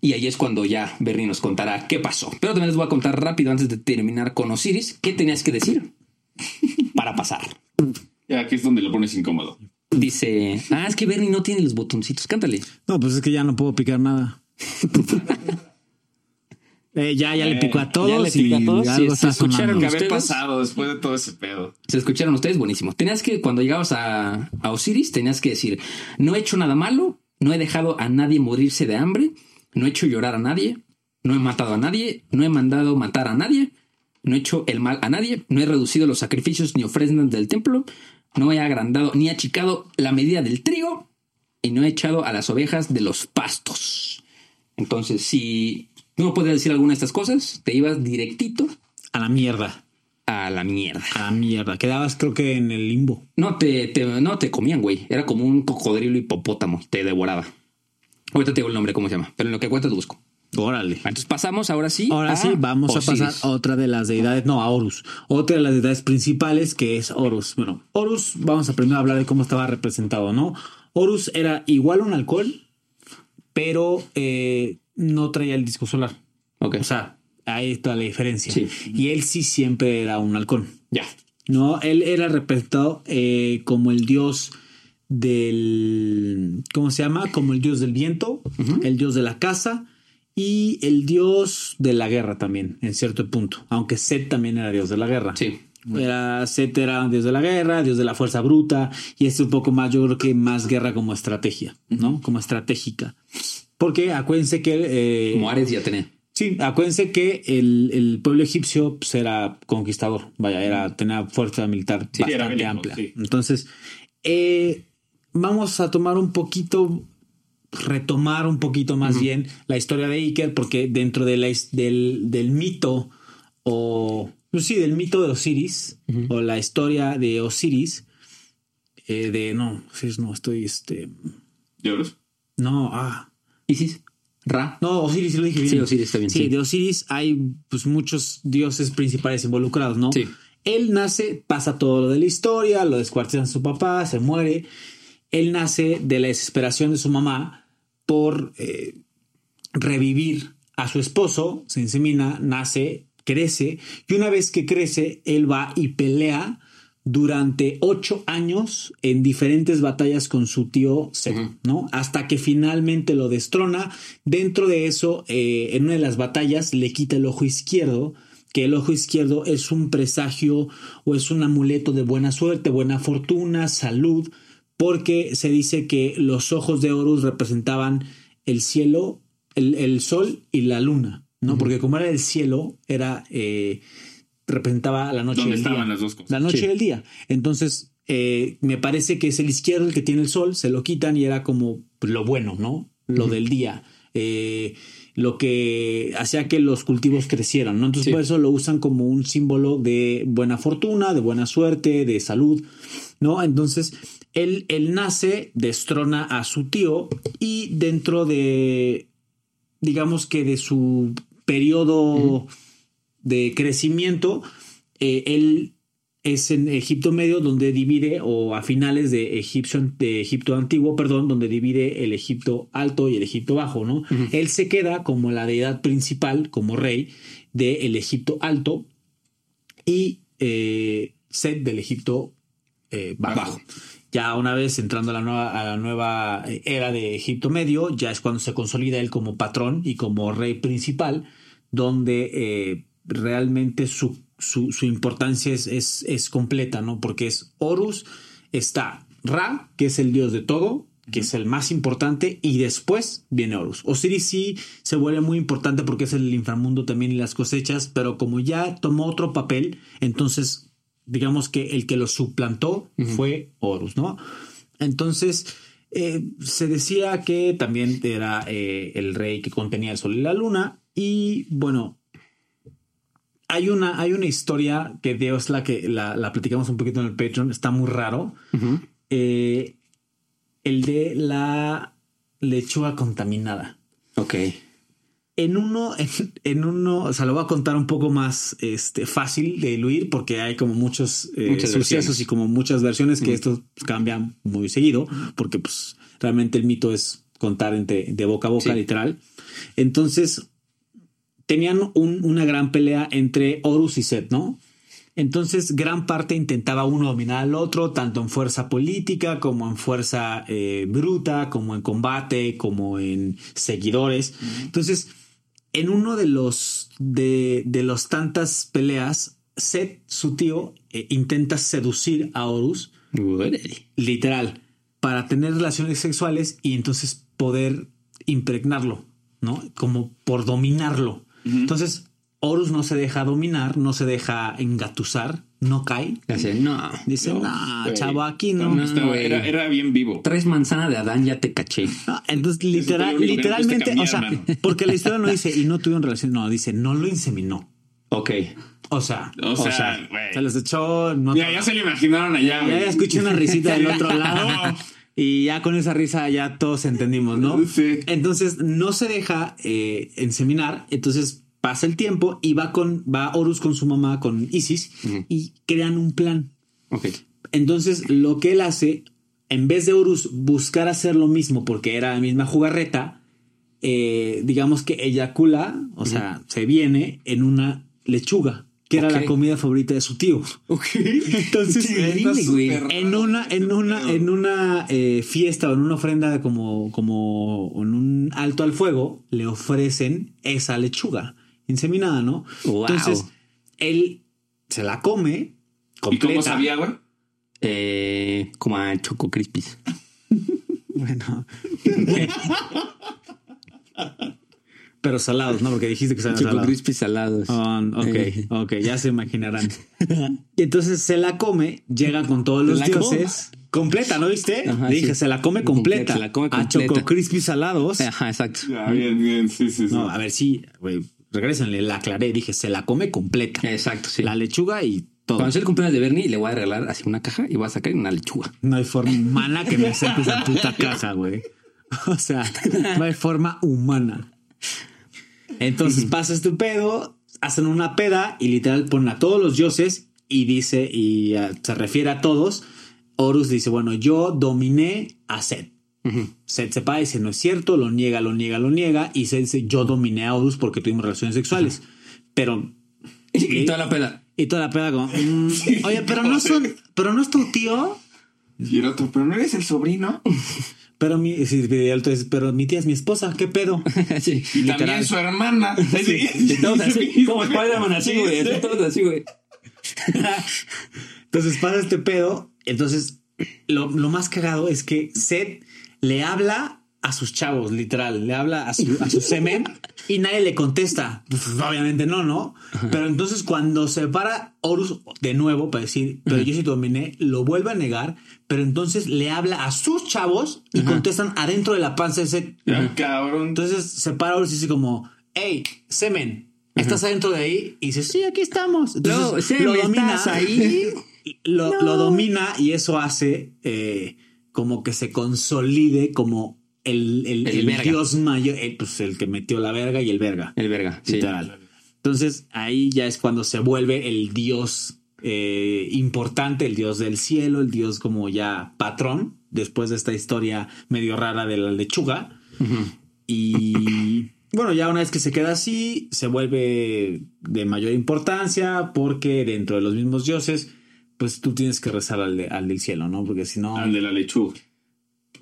Speaker 1: Y ahí es cuando ya Bernie nos contará qué pasó. Pero también les voy a contar rápido antes de terminar con Osiris qué tenías que decir [laughs] para pasar.
Speaker 3: Ya aquí es donde lo pones incómodo.
Speaker 1: Dice, ah, es que Bernie no tiene los botoncitos. Cántale.
Speaker 2: No, pues es que ya no puedo picar nada. [laughs] Eh, ya, ya le pico a todos
Speaker 1: ya le a
Speaker 2: y
Speaker 1: todos,
Speaker 2: algo
Speaker 1: sí,
Speaker 2: está
Speaker 1: se escucharon
Speaker 2: sonando.
Speaker 3: ¿Qué había
Speaker 1: ¿Ustedes?
Speaker 3: pasado después de todo ese pedo?
Speaker 1: Se escucharon ustedes buenísimo. Tenías que, cuando llegabas a, a Osiris, tenías que decir, no he hecho nada malo, no he dejado a nadie morirse de hambre, no he hecho llorar a nadie, no he matado a nadie, no he mandado matar a nadie, no he hecho el mal a nadie, no he reducido los sacrificios ni ofrendas del templo, no he agrandado ni achicado la medida del trigo y no he echado a las ovejas de los pastos. Entonces, si no podías decir alguna de estas cosas, te ibas directito
Speaker 2: A la mierda.
Speaker 1: a la mierda.
Speaker 2: A la mierda. Quedabas, creo que en el limbo.
Speaker 1: No te, te- no te comían, güey. Era como un cocodrilo hipopótamo. Te devoraba. Ahorita te digo el nombre, cómo se llama. Pero en lo que cuentas busco.
Speaker 2: Órale.
Speaker 1: Entonces pasamos ahora sí.
Speaker 2: Ahora sí, vamos a pasar a otra de las deidades, no, a Horus. Otra de las deidades principales que es Horus. Bueno, Horus, vamos a primero hablar de cómo estaba representado, ¿no? Horus era igual a un alcohol, pero eh, no traía el disco solar.
Speaker 1: Ok.
Speaker 2: O sea, ahí está la diferencia.
Speaker 1: Sí.
Speaker 2: Y él sí siempre era un halcón.
Speaker 1: ya.
Speaker 2: No, él era representado eh, como el dios del. ¿Cómo se llama? Como el dios del viento, el dios de la casa y el dios de la guerra también, en cierto punto. Aunque Set también era dios de la guerra.
Speaker 1: Sí.
Speaker 2: Era, Set era dios de la guerra, dios de la fuerza bruta, y este un poco más, yo creo que más guerra como estrategia, ¿no? Como estratégica. Porque acuérdense que. eh,
Speaker 1: Como Ares y Atenea.
Speaker 2: Sí, acuérdense que el, el pueblo egipcio pues, era conquistador, vaya, era, tenía fuerza militar
Speaker 3: Sí, era
Speaker 2: bastante
Speaker 3: bélico,
Speaker 2: amplia.
Speaker 3: sí.
Speaker 2: Entonces, eh, vamos a tomar un poquito, retomar un poquito más bien la historia de Iker, porque dentro de la del, del mito, o pues sí, del mito de Osiris, o la historia de Osiris, eh, de no, Osiris no, estoy este,
Speaker 3: ¿Lloros?
Speaker 2: no, ah.
Speaker 1: Isis. Ra.
Speaker 2: No, Osiris lo dije bien.
Speaker 1: Sí, Osiris está bien,
Speaker 2: Sí,
Speaker 1: sí.
Speaker 2: de Osiris hay pues muchos dioses principales involucrados, ¿no?
Speaker 1: Sí.
Speaker 2: Él nace, pasa todo lo de la historia, lo descuartizan su papá, se muere. Él nace de la desesperación de su mamá por eh, revivir a su esposo, se insemina, nace, crece, y una vez que crece, él va y pelea durante ocho años en diferentes batallas con su tío Set, ¿no? Hasta que finalmente lo destrona. Dentro de eso, eh, en una de las batallas le quita el ojo izquierdo, que el ojo izquierdo es un presagio o es un amuleto de buena suerte, buena fortuna, salud, porque se dice que los ojos de Horus representaban el cielo, el, el sol y la luna, ¿no? Porque como era el cielo, era eh, representaba la noche y
Speaker 3: ¿Dónde
Speaker 2: el
Speaker 3: estaban
Speaker 2: día.
Speaker 3: las dos cosas?
Speaker 2: La noche
Speaker 1: Sí.
Speaker 2: y el día. Entonces, eh, me parece que es el izquierdo el que tiene el sol, se lo quitan y era como lo bueno, ¿no? Lo del día. Eh, lo que hacía que los cultivos crecieran, ¿no? Entonces,
Speaker 1: Sí.
Speaker 2: por eso lo usan como un símbolo de buena fortuna, de buena suerte, de salud, ¿no? Entonces, él, él nace, destrona a su tío y dentro de, digamos que de su periodo de crecimiento, eh, él es en Egipto Medio donde divide, o a finales de, de Egipto Antiguo, perdón, donde divide el Egipto Alto y el Egipto Bajo, ¿no? Él se queda como la deidad principal, como rey del Egipto Alto y eh, Set del Egipto eh, bajo.
Speaker 3: Bajo.
Speaker 2: Ya una vez entrando a la nueva, a la nueva eh, era de Egipto Medio, ya es cuando se consolida él como patrón y como rey principal, donde eh, realmente su, su, su importancia es, es, es completa, ¿no? Porque es Horus, está Ra, que es el dios de todo, que es el más importante, y después viene Horus. Osiris sí se vuelve muy importante porque es el inframundo también y las cosechas, pero como ya tomó otro papel, entonces digamos que el que lo suplantó fue Horus, ¿no? Entonces eh, se decía que también era eh, el rey que contenía el sol y la luna, y bueno, hay una, hay una historia que Dios la que la, la platicamos un poquito en el Patreon, está muy raro. Eh, el de la lechuga contaminada.
Speaker 1: Ok.
Speaker 2: En uno, en, [laughs] en uno, o sea, lo voy a contar un poco más este, fácil de diluir porque hay como muchos eh, sucesos
Speaker 1: versiones.
Speaker 2: y como muchas versiones que esto cambian muy seguido porque pues realmente el mito es contar entre, de boca a boca,
Speaker 1: Sí.
Speaker 2: literal. Entonces, tenían un- una gran pelea entre Horus y Set, ¿no? Entonces, gran parte intentaba uno dominar al otro, tanto en fuerza política como en fuerza eh, bruta, como en combate, como en seguidores. Entonces, en uno de los de, de los tantas peleas, Set, su tío, eh, intenta seducir a Horus, literal, para tener relaciones sexuales y entonces poder impregnarlo, ¿no? Como por dominarlo. Entonces, Horus no se deja dominar, no se deja engatusar, no cae.
Speaker 1: Así, no.
Speaker 2: Dice,
Speaker 3: No,
Speaker 2: no, chavo, aquí no.
Speaker 1: No. Güey.
Speaker 3: era, era bien vivo.
Speaker 1: Tres manzanas de Adán ya te caché.
Speaker 2: No, entonces, literal,
Speaker 3: no
Speaker 2: literalmente, o sea, [laughs] porque la historia no dice, y no tuvieron relación, no, dice, no lo inseminó.
Speaker 1: Ok.
Speaker 2: O sea,
Speaker 3: O sea,
Speaker 2: se los echó. No,
Speaker 3: Ya, ya se lo imaginaron allá,
Speaker 2: ya escuché una risita del otro [laughs] lado. Y ya con esa risa ya todos entendimos, ¿no? [laughs]
Speaker 3: Sí.
Speaker 2: Entonces no se deja eh, inseminar. Entonces pasa el tiempo y va con va Horus con su mamá, con Isis, y crean un plan.
Speaker 1: Ok.
Speaker 2: Entonces lo que él hace, en vez de Horus buscar hacer lo mismo porque era la misma jugarreta, eh, digamos que eyacula, o sea, se viene en una lechuga, que era la comida favorita de su tío.
Speaker 1: Ok.
Speaker 2: Entonces, en una, en una, en una eh, fiesta o en una ofrenda de como, como en un alto al fuego, le ofrecen esa lechuga inseminada, ¿no?
Speaker 1: Wow.
Speaker 2: Entonces, él se la come
Speaker 3: ¿Y cómo sabía, güey?
Speaker 1: Eh, como a Choco Crispis. [laughs]
Speaker 2: Bueno. [laughs] Pero salados, ¿no? Porque dijiste que eran
Speaker 1: Choco
Speaker 2: salados.
Speaker 1: Crispis salados.
Speaker 2: Ah, ok,
Speaker 1: Eh.
Speaker 2: ok, ya se imaginarán. Y [laughs] entonces se la come, llega con todos los
Speaker 1: la
Speaker 2: dioses. Completa, ¿no viste?
Speaker 1: Ajá,
Speaker 2: Dije,
Speaker 1: sí.
Speaker 2: se la come completa.
Speaker 1: Completa, se la come
Speaker 2: A
Speaker 1: completa.
Speaker 2: Choco Crispy salados.
Speaker 1: Ajá, exacto.
Speaker 3: Ya, bien, bien, sí, sí, sí.
Speaker 2: No, a ver, sí, güey, regrésenle, la aclaré. Dije, se la come completa.
Speaker 1: Exacto, sí.
Speaker 2: La lechuga y todo.
Speaker 1: Cuando sea el cumpleaños de Bernie, le voy a regalar así una caja y voy a sacar una lechuga.
Speaker 2: No hay forma humana que me aceptes esa puta caja, güey. O sea, no hay forma humana. Entonces [laughs] pasa este pedo, hacen una peda y literal ponen a todos los dioses y dice, y ah, se refiere a todos. Horus dice, bueno, yo dominé a Set. Set se para y dice, no es cierto, lo niega, lo niega, lo niega. Y Set dice, yo dominé a Horus porque tuvimos relaciones sexuales. Pero
Speaker 1: Y, y toda la peda.
Speaker 2: y toda la peda como, mm, [laughs] oye, pero no son, pero no es tu tío.
Speaker 3: Y el otro, pero no eres el sobrino. [laughs]
Speaker 2: Pero mi, sí, dice, pero mi tía es mi esposa, ¿qué pedo? [laughs]
Speaker 1: sí.
Speaker 3: Y
Speaker 2: Literal.
Speaker 3: también su hermana. [laughs]
Speaker 1: Todos así, [laughs] como Spider-Man así, güey. Todos así, güey.
Speaker 2: Entonces pasa este pedo. Entonces, lo, lo más cagado es que Seth le habla a sus chavos, literal. Le habla a su, a su semen y nadie le contesta. Pues, obviamente no, ¿no? Pero entonces cuando se para Horus de nuevo para decir, pero yo sí dominé, lo vuelve a negar. Pero entonces le habla a sus chavos y contestan adentro de la panza.
Speaker 3: Ya, cabrón.
Speaker 2: Entonces se para Horus y dice como, hey, semen, ¿estás adentro de ahí? Y dice, sí, aquí estamos. Entonces
Speaker 1: No, semen, ¿estás ahí? [laughs]
Speaker 2: Lo, lo domina y eso hace eh, como que se consolide como el, el-
Speaker 1: El
Speaker 2: dios mayor, el, pues el que metió la verga y el verga.
Speaker 1: El verga. Sí.
Speaker 2: literal. Entonces ahí ya es cuando se vuelve el dios eh, importante, el dios del cielo, el dios como ya patrón, después de esta historia medio rara de la lechuga. Y bueno, ya una vez que se queda así, se vuelve de mayor importancia porque dentro de los mismos dioses, pues tú tienes que rezar al, de- al del cielo, ¿no? Porque si no...
Speaker 3: Al de la lechuga.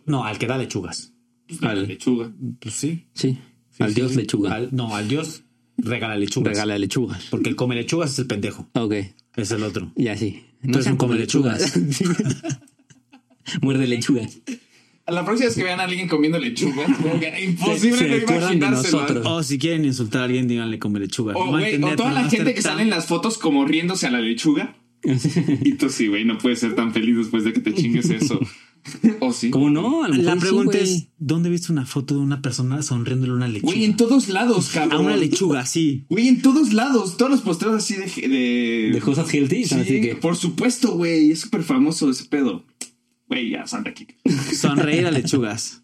Speaker 2: No, al que da lechugas.
Speaker 3: A la
Speaker 1: Al-
Speaker 3: lechuga.
Speaker 2: Pues sí.
Speaker 1: Sí.
Speaker 2: Sí,
Speaker 1: Al
Speaker 2: sí.
Speaker 1: dios lechuga.
Speaker 2: Al- no, al dios regala lechugas.
Speaker 1: Regala lechugas.
Speaker 2: Porque el come lechugas es el pendejo.
Speaker 1: Ok.
Speaker 2: Es el otro.
Speaker 1: Ya sí.
Speaker 2: Entonces
Speaker 1: sean
Speaker 2: come lechugas. [laughs]
Speaker 1: Muerde lechugas.
Speaker 3: A la próxima vez que vean a alguien comiendo lechuga, [laughs] imposible
Speaker 1: Se
Speaker 3: no
Speaker 1: acuerdan de
Speaker 3: imaginárselo.
Speaker 1: nosotros.
Speaker 2: O si quieren insultar a alguien, díganle come lechuga.
Speaker 3: O,
Speaker 2: No
Speaker 3: o toda la gente que
Speaker 2: tan-
Speaker 3: sale en las fotos como riéndose a la lechuga. [laughs] Y tú sí, güey, no puedes ser tan feliz después de que te chingues eso. ¿O sí?
Speaker 1: ¿Cómo no? A
Speaker 2: La
Speaker 1: sí,
Speaker 2: pregunta es, ¿dónde viste una foto de una persona sonriéndole a una lechuga?
Speaker 3: Güey, en todos lados,
Speaker 2: a
Speaker 3: cabrón.
Speaker 2: una lechuga, sí.
Speaker 3: Güey, en todos lados. Todos los posteos así de... De,
Speaker 1: De cosas healthy,
Speaker 3: Sí,
Speaker 1: así que.
Speaker 3: por supuesto, güey. Es súper famoso ese pedo. Güey, ya, Santa Kik.
Speaker 2: Sonreír a [laughs] lechugas.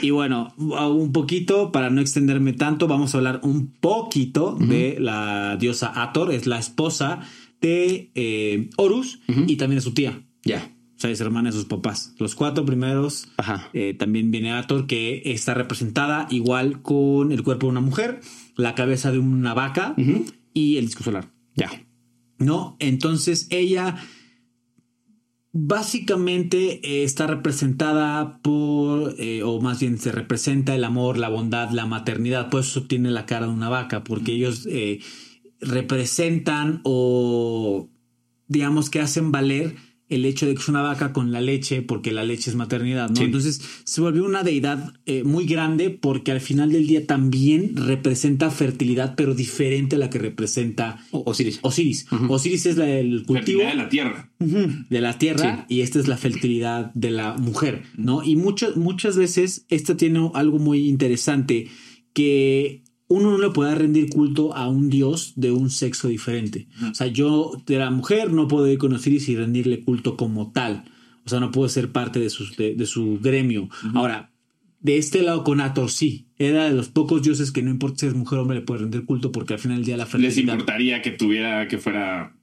Speaker 2: Y bueno, un poquito, para no extenderme tanto, vamos a hablar un poquito de la diosa Ator, es la esposa de eh, Horus y también de su tía.
Speaker 1: Ya.
Speaker 2: O sea, es hermana de sus papás. Los cuatro primeros
Speaker 1: Ajá.
Speaker 2: eh, también viene Ator, que está representada igual con el cuerpo de una mujer, la cabeza de una vaca y el disco solar.
Speaker 1: Ya.
Speaker 2: ¿no? Entonces ella básicamente eh, está representada por, eh, o más bien se representa el amor, la bondad, la maternidad, por eso tiene la cara de una vaca, porque ellos representan o digamos que hacen valer el hecho de que es una vaca con la leche, porque la leche es maternidad, ¿no?
Speaker 1: Sí.
Speaker 2: Entonces se volvió una deidad eh, muy grande porque al final del día también representa fertilidad, pero diferente a la que representa
Speaker 1: O- Osiris.
Speaker 2: Osiris. Osiris es la- el cultivo
Speaker 3: Fertilidad de la tierra.
Speaker 2: De la tierra y esta es la fertilidad de la mujer, ¿no? Y muchas muchas veces esta tiene algo muy interesante que uno no le puede rendir culto a un dios de un sexo diferente. O sea, yo de la mujer no puedo ir con Osiris y rendirle culto como tal. O sea, no puedo ser parte de, sus, de, de su gremio. Ahora, de este lado con Ator sí, era de los pocos dioses que no importa si es mujer o hombre le puede rendir culto porque al final del día la
Speaker 3: Les
Speaker 2: fertilidad...
Speaker 3: importaría que tuviera, que fuera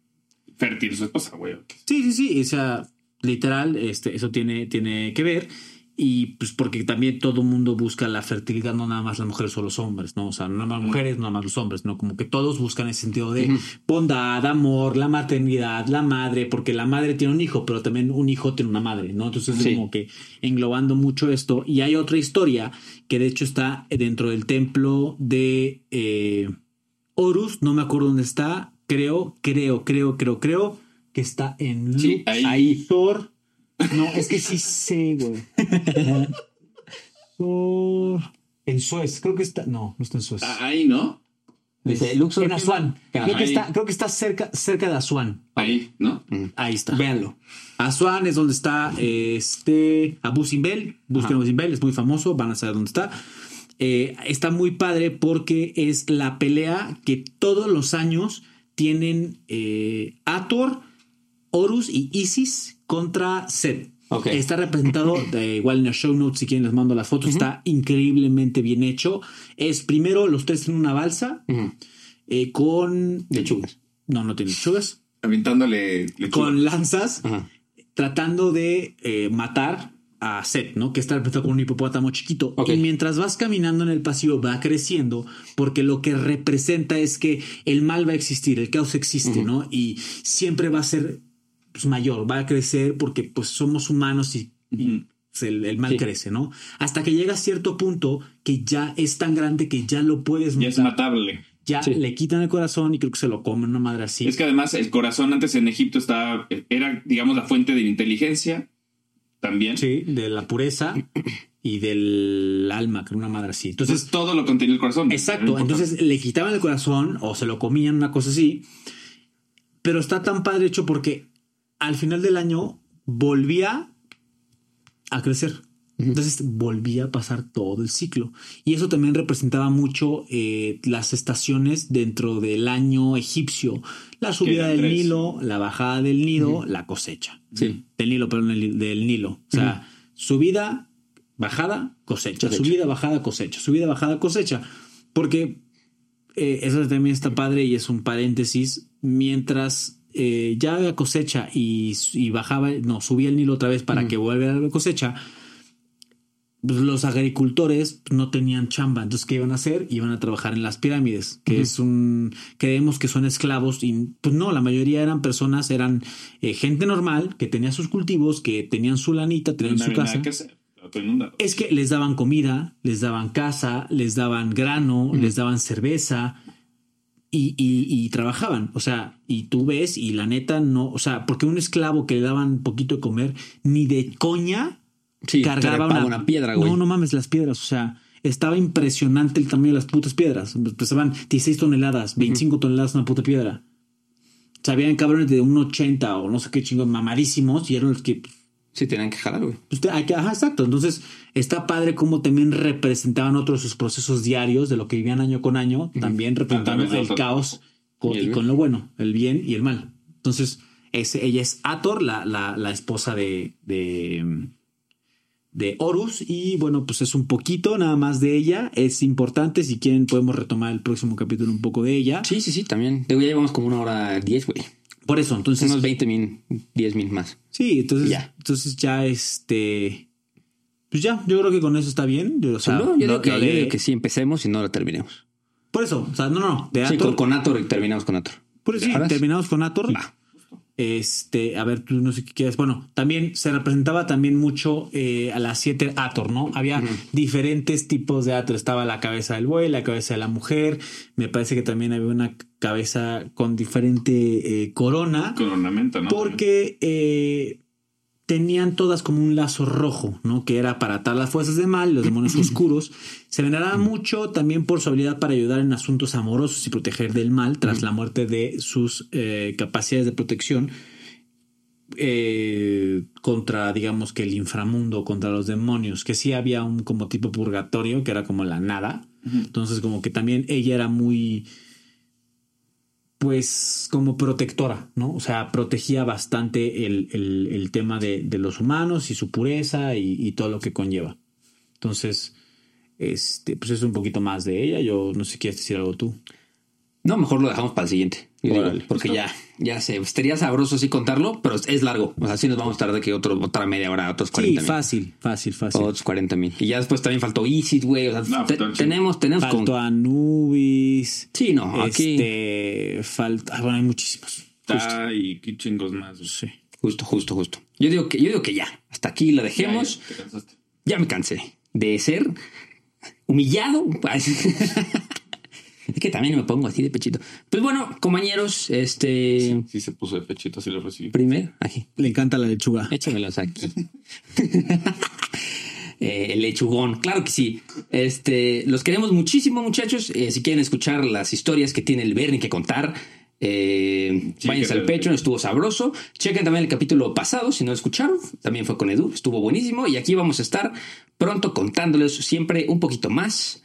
Speaker 3: fértil su esposa, güey.
Speaker 2: Sí, sí, sí. O sea, literal, este, eso tiene, tiene que ver. Y pues porque también todo el mundo busca la fertilidad, no nada más las mujeres o los hombres, ¿no? O sea, no nada más mujeres, no nada más los hombres, ¿no? Como que todos buscan ese sentido de bondad, amor, la maternidad, la madre, porque la madre tiene un hijo, pero también un hijo tiene una madre, ¿no? Entonces
Speaker 1: Sí.
Speaker 2: es como que englobando mucho esto. Y hay otra historia que de hecho está dentro del templo de eh, Horus, no me acuerdo dónde está, creo, creo, creo, creo, creo que está en
Speaker 3: Sí,
Speaker 2: Luxor.
Speaker 3: ahí.
Speaker 2: No, es que sí sé, güey. Luxor. En Suez, creo que está. No, no está en Suez.
Speaker 3: Ah, Ahí, ¿no?
Speaker 1: Dice Luxor.
Speaker 2: en Asuán. Creo que, está, creo que está cerca, cerca de Asuán.
Speaker 3: Ahí, ¿no?
Speaker 2: Ahí está.
Speaker 1: Véanlo.
Speaker 2: Asuán es donde está este Abu Simbel. Busquen. Abu Simbel, es muy famoso, van a saber dónde está. Eh, está muy padre porque es la pelea que todos los años tienen eh, Ator, Horus y Isis contra Set.
Speaker 1: Ok.
Speaker 2: Está representado, [clears throat] de, igual en el show notes, si quieren les mando las fotos, está increíblemente bien hecho. Es primero los tres en una balsa eh, con...
Speaker 1: Lechugas.
Speaker 2: No, no tiene lechugas.
Speaker 3: Aventándole.
Speaker 2: Con lanzas tratando de eh, matar a Seth, ¿no? Que está representado con un hipopótamo chiquito. Y mientras vas caminando en el pasillo va creciendo porque lo que representa es que el mal va a existir, el caos existe, ¿no? Y siempre va a ser pues, mayor, va a crecer porque pues somos humanos y, pues, el, el mal
Speaker 1: Sí.
Speaker 2: crece, ¿no? Hasta que llega a cierto punto que ya es tan grande que ya lo puedes
Speaker 3: Ya es
Speaker 2: matar.
Speaker 3: matable.
Speaker 2: Ya
Speaker 1: Sí.
Speaker 2: le quitan el corazón y creo que se lo comen una madre así.
Speaker 3: Es que además el corazón antes en Egipto estaba, era, digamos, la fuente de la inteligencia. También.
Speaker 2: Sí, de la pureza [clears throat] y del alma, que era una madre así. Entonces,
Speaker 3: Entonces todo lo contenía el corazón.
Speaker 2: exacto. Entonces le quitaban el corazón o se lo comían, una cosa así. Pero está tan padre hecho porque al final del año volvía a crecer. Entonces volvía a pasar todo el ciclo. Y eso también representaba mucho eh, las estaciones dentro del año egipcio. La subida del
Speaker 3: tres.
Speaker 2: Nilo, la bajada del Nido, la cosecha.
Speaker 1: Sí.
Speaker 2: Del Nilo, perdón, del, Nilo. O sea, subida, bajada, cosecha.
Speaker 1: Cosecha.
Speaker 2: Subida, bajada, cosecha. Subida, bajada, cosecha. Porque eh, eso también está padre y es un paréntesis. Mientras eh, ya había cosecha y, y bajaba, no, subía el Nilo otra vez para que vuelva a la cosecha, pues los agricultores no tenían chamba. Entonces, ¿qué iban a hacer? Iban a trabajar en las pirámides, que es un. Creemos que son esclavos y pues no, la mayoría eran personas, eran eh, gente normal que tenía sus cultivos, que tenían su lanita, tenían
Speaker 3: No
Speaker 2: su casa. Es que les daban comida, les daban casa, les daban grano, les daban cerveza y, y- y trabajaban. O sea, y tú ves y la neta no, o sea, porque un esclavo que le daban poquito de comer, ni de coña
Speaker 1: Sí,
Speaker 2: cargaba una,
Speaker 1: una piedra, güey.
Speaker 2: No, no mames, las piedras. O sea, estaba impresionante el tamaño de las putas piedras. Pesaban 16 toneladas, 25 toneladas una puta piedra. O sea, habían cabrones de un 80 o no sé qué chingón, mamadísimos, y eran los que
Speaker 1: Sí, tenían que jalar, güey.
Speaker 2: Que- ajá, exacto. Entonces, está padre cómo también representaban otros sus procesos diarios de lo que vivían año con año, también representando el caos con,
Speaker 1: Y el
Speaker 2: con lo bueno, el bien y el mal. Entonces, es, ella es Ator, la, la, la esposa de, de, de Horus, y bueno, pues es un poquito nada más de ella. Es importante, si quieren, podemos retomar el próximo capítulo un poco de ella.
Speaker 1: Sí, sí, sí, también. Digo, ya llevamos como una hora diez, güey.
Speaker 2: Por eso, entonces.
Speaker 1: Unos 20 mil, 10 mil más.
Speaker 2: Sí, entonces
Speaker 1: Ya.
Speaker 2: entonces ya este. Pues ya, yo creo que con eso está bien. Yo, o sea,
Speaker 1: No, yo,
Speaker 2: lo-
Speaker 1: digo que,
Speaker 2: lo
Speaker 1: yo
Speaker 2: de-
Speaker 1: digo que sí empecemos y no lo terminemos.
Speaker 2: Por eso, o sea, no, no, de
Speaker 1: Sí, con, con Ator y terminamos con Ator.
Speaker 2: por eso sí, terminamos con Ator.
Speaker 1: Va.
Speaker 2: Este, a ver, tú no sé qué quieres. Bueno, también se representaba también mucho eh, a las siete Ator, ¿no? Había diferentes tipos de Ator. Estaba la cabeza del buey, la cabeza de la mujer. Me parece que también había una cabeza con diferente eh, corona.
Speaker 3: Con ornamento, ¿no?
Speaker 2: Porque eh, tenían todas como un lazo rojo, ¿no? Que era para atar las fuerzas de mal, los demonios [clears throat] oscuros. Se veneraba mucho también por su habilidad para ayudar en asuntos amorosos y proteger del mal tras la muerte de sus eh, capacidades de protección eh, contra, digamos que el inframundo, contra los demonios, que sí había un como tipo purgatorio, que era como la nada. Entonces, como que también ella era muy pues como protectora, ¿no? O sea, protegía bastante el, el- el tema de, de los humanos y su pureza y, y todo lo que conlleva. Entonces, este, pues es un poquito más de ella. Yo no sé si quieres decir algo tú.
Speaker 1: No, mejor lo dejamos para el siguiente. Yo digo,
Speaker 2: Órale.
Speaker 1: porque ya, ya sé, estaría sabroso así contarlo, pero es largo. O sea, sí nos vamos a tardar que otro, otra media hora, otros
Speaker 2: Sí,
Speaker 1: 40 mil.
Speaker 2: fácil, fácil, fácil.
Speaker 1: Otros 40 mil. Y ya después también faltó Isis, güey. O sea,
Speaker 3: No,
Speaker 1: te- tenemos, tenemos con.
Speaker 2: Faltó Anubis.
Speaker 1: Sí, no, aquí.
Speaker 2: Este, falta, ah, bueno, hay muchísimos.
Speaker 3: Está y qué chingos más. güey.
Speaker 2: Sí.
Speaker 1: Justo, justo, justo. Yo digo que, yo digo que ya. Hasta aquí la dejemos.
Speaker 3: ya, te cansaste.
Speaker 1: Ya me cansé de ser humillado. [laughs] [laughs] es que también me pongo así de pechito. Pues bueno, compañeros, este.
Speaker 3: Sí se puso de pechito, así lo recibí.
Speaker 1: Primero, aquí.
Speaker 2: Le encanta la lechuga.
Speaker 1: Échamelos aquí. [laughs] Eh, el lechugón, claro que sí. Este, los queremos muchísimo, muchachos. Eh, si quieren escuchar las historias que tiene el Bernie que contar, eh,
Speaker 3: Sí,
Speaker 1: váyanse al Patreon, estuvo sabroso. Chequen también el capítulo pasado, si no lo escucharon. También fue con Edu, estuvo buenísimo. Y aquí vamos a estar pronto contándoles siempre un poquito más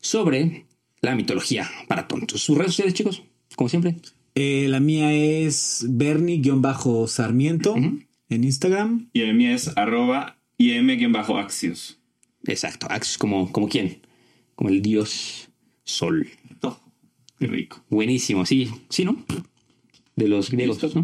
Speaker 1: sobre la mitología para tontos. Sus redes sociales, chicos, como siempre.
Speaker 2: Eh, la mía es Bernie-Sarmiento en Instagram.
Speaker 3: Y el mío es arroba im-axios.
Speaker 1: Exacto, Axis como, como quién, como el dios Sol.
Speaker 3: Oh, qué rico.
Speaker 1: Buenísimo, sí, sí, ¿no? De los griegos. ¿no?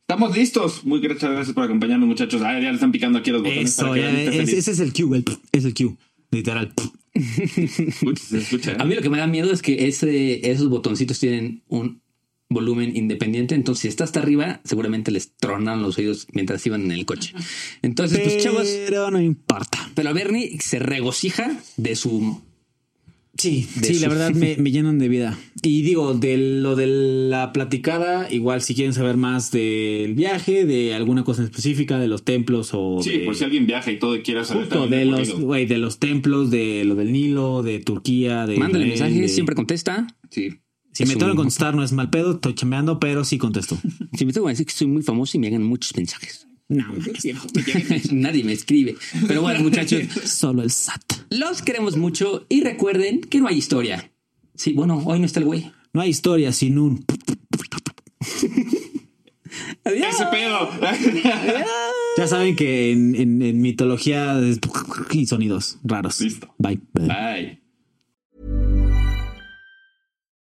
Speaker 3: Estamos listos. Muy muchas gracias por acompañarnos, muchachos. Ah, ya le están picando aquí los botones.
Speaker 2: Eso,
Speaker 3: para que
Speaker 2: ya,
Speaker 3: Dani esté
Speaker 2: es- ese es el Q, el, es el Q, literal.
Speaker 3: Escucha, se escucha. ¿eh?
Speaker 1: A mí lo que me da miedo es que ese, esos botoncitos tienen un volumen independiente, entonces si está hasta arriba, seguramente les tronan los oídos mientras iban en el coche. Entonces, pues chavos,
Speaker 2: Pero no importa.
Speaker 1: pero Bernie se regocija de su...
Speaker 2: Sí, sí,
Speaker 1: su-
Speaker 2: la verdad me, [laughs] me llenan de vida. Y digo, de lo de la platicada, igual si quieren saber más del viaje, de alguna cosa específica, de los templos o
Speaker 3: Sí,
Speaker 2: de,
Speaker 3: por si alguien viaja y todo y quiere saber.
Speaker 2: justo de los, de los templos, de lo del Nilo, de Turquía, de
Speaker 1: Mándale mensajes,
Speaker 2: de-
Speaker 1: siempre contesta.
Speaker 3: Sí.
Speaker 2: Si me tengo que contestar no es mal pedo, estoy chambeando, pero sí contesto. [laughs]
Speaker 1: Si me tengo que decir que soy muy famoso y me hagan muchos mensajes.
Speaker 2: No, [laughs]
Speaker 1: Nadie me escribe. Pero bueno, [laughs] muchachos,
Speaker 2: solo el SAT.
Speaker 1: los queremos mucho y recuerden que no hay historia. Sí, bueno, hoy no está el güey.
Speaker 2: No hay historia sin un [laughs]
Speaker 1: Adiós.
Speaker 3: ¡Ese pedo!
Speaker 2: Ya saben que en, en- en mitología es y sonidos raros.
Speaker 3: Listo.
Speaker 2: Bye.
Speaker 3: Bye.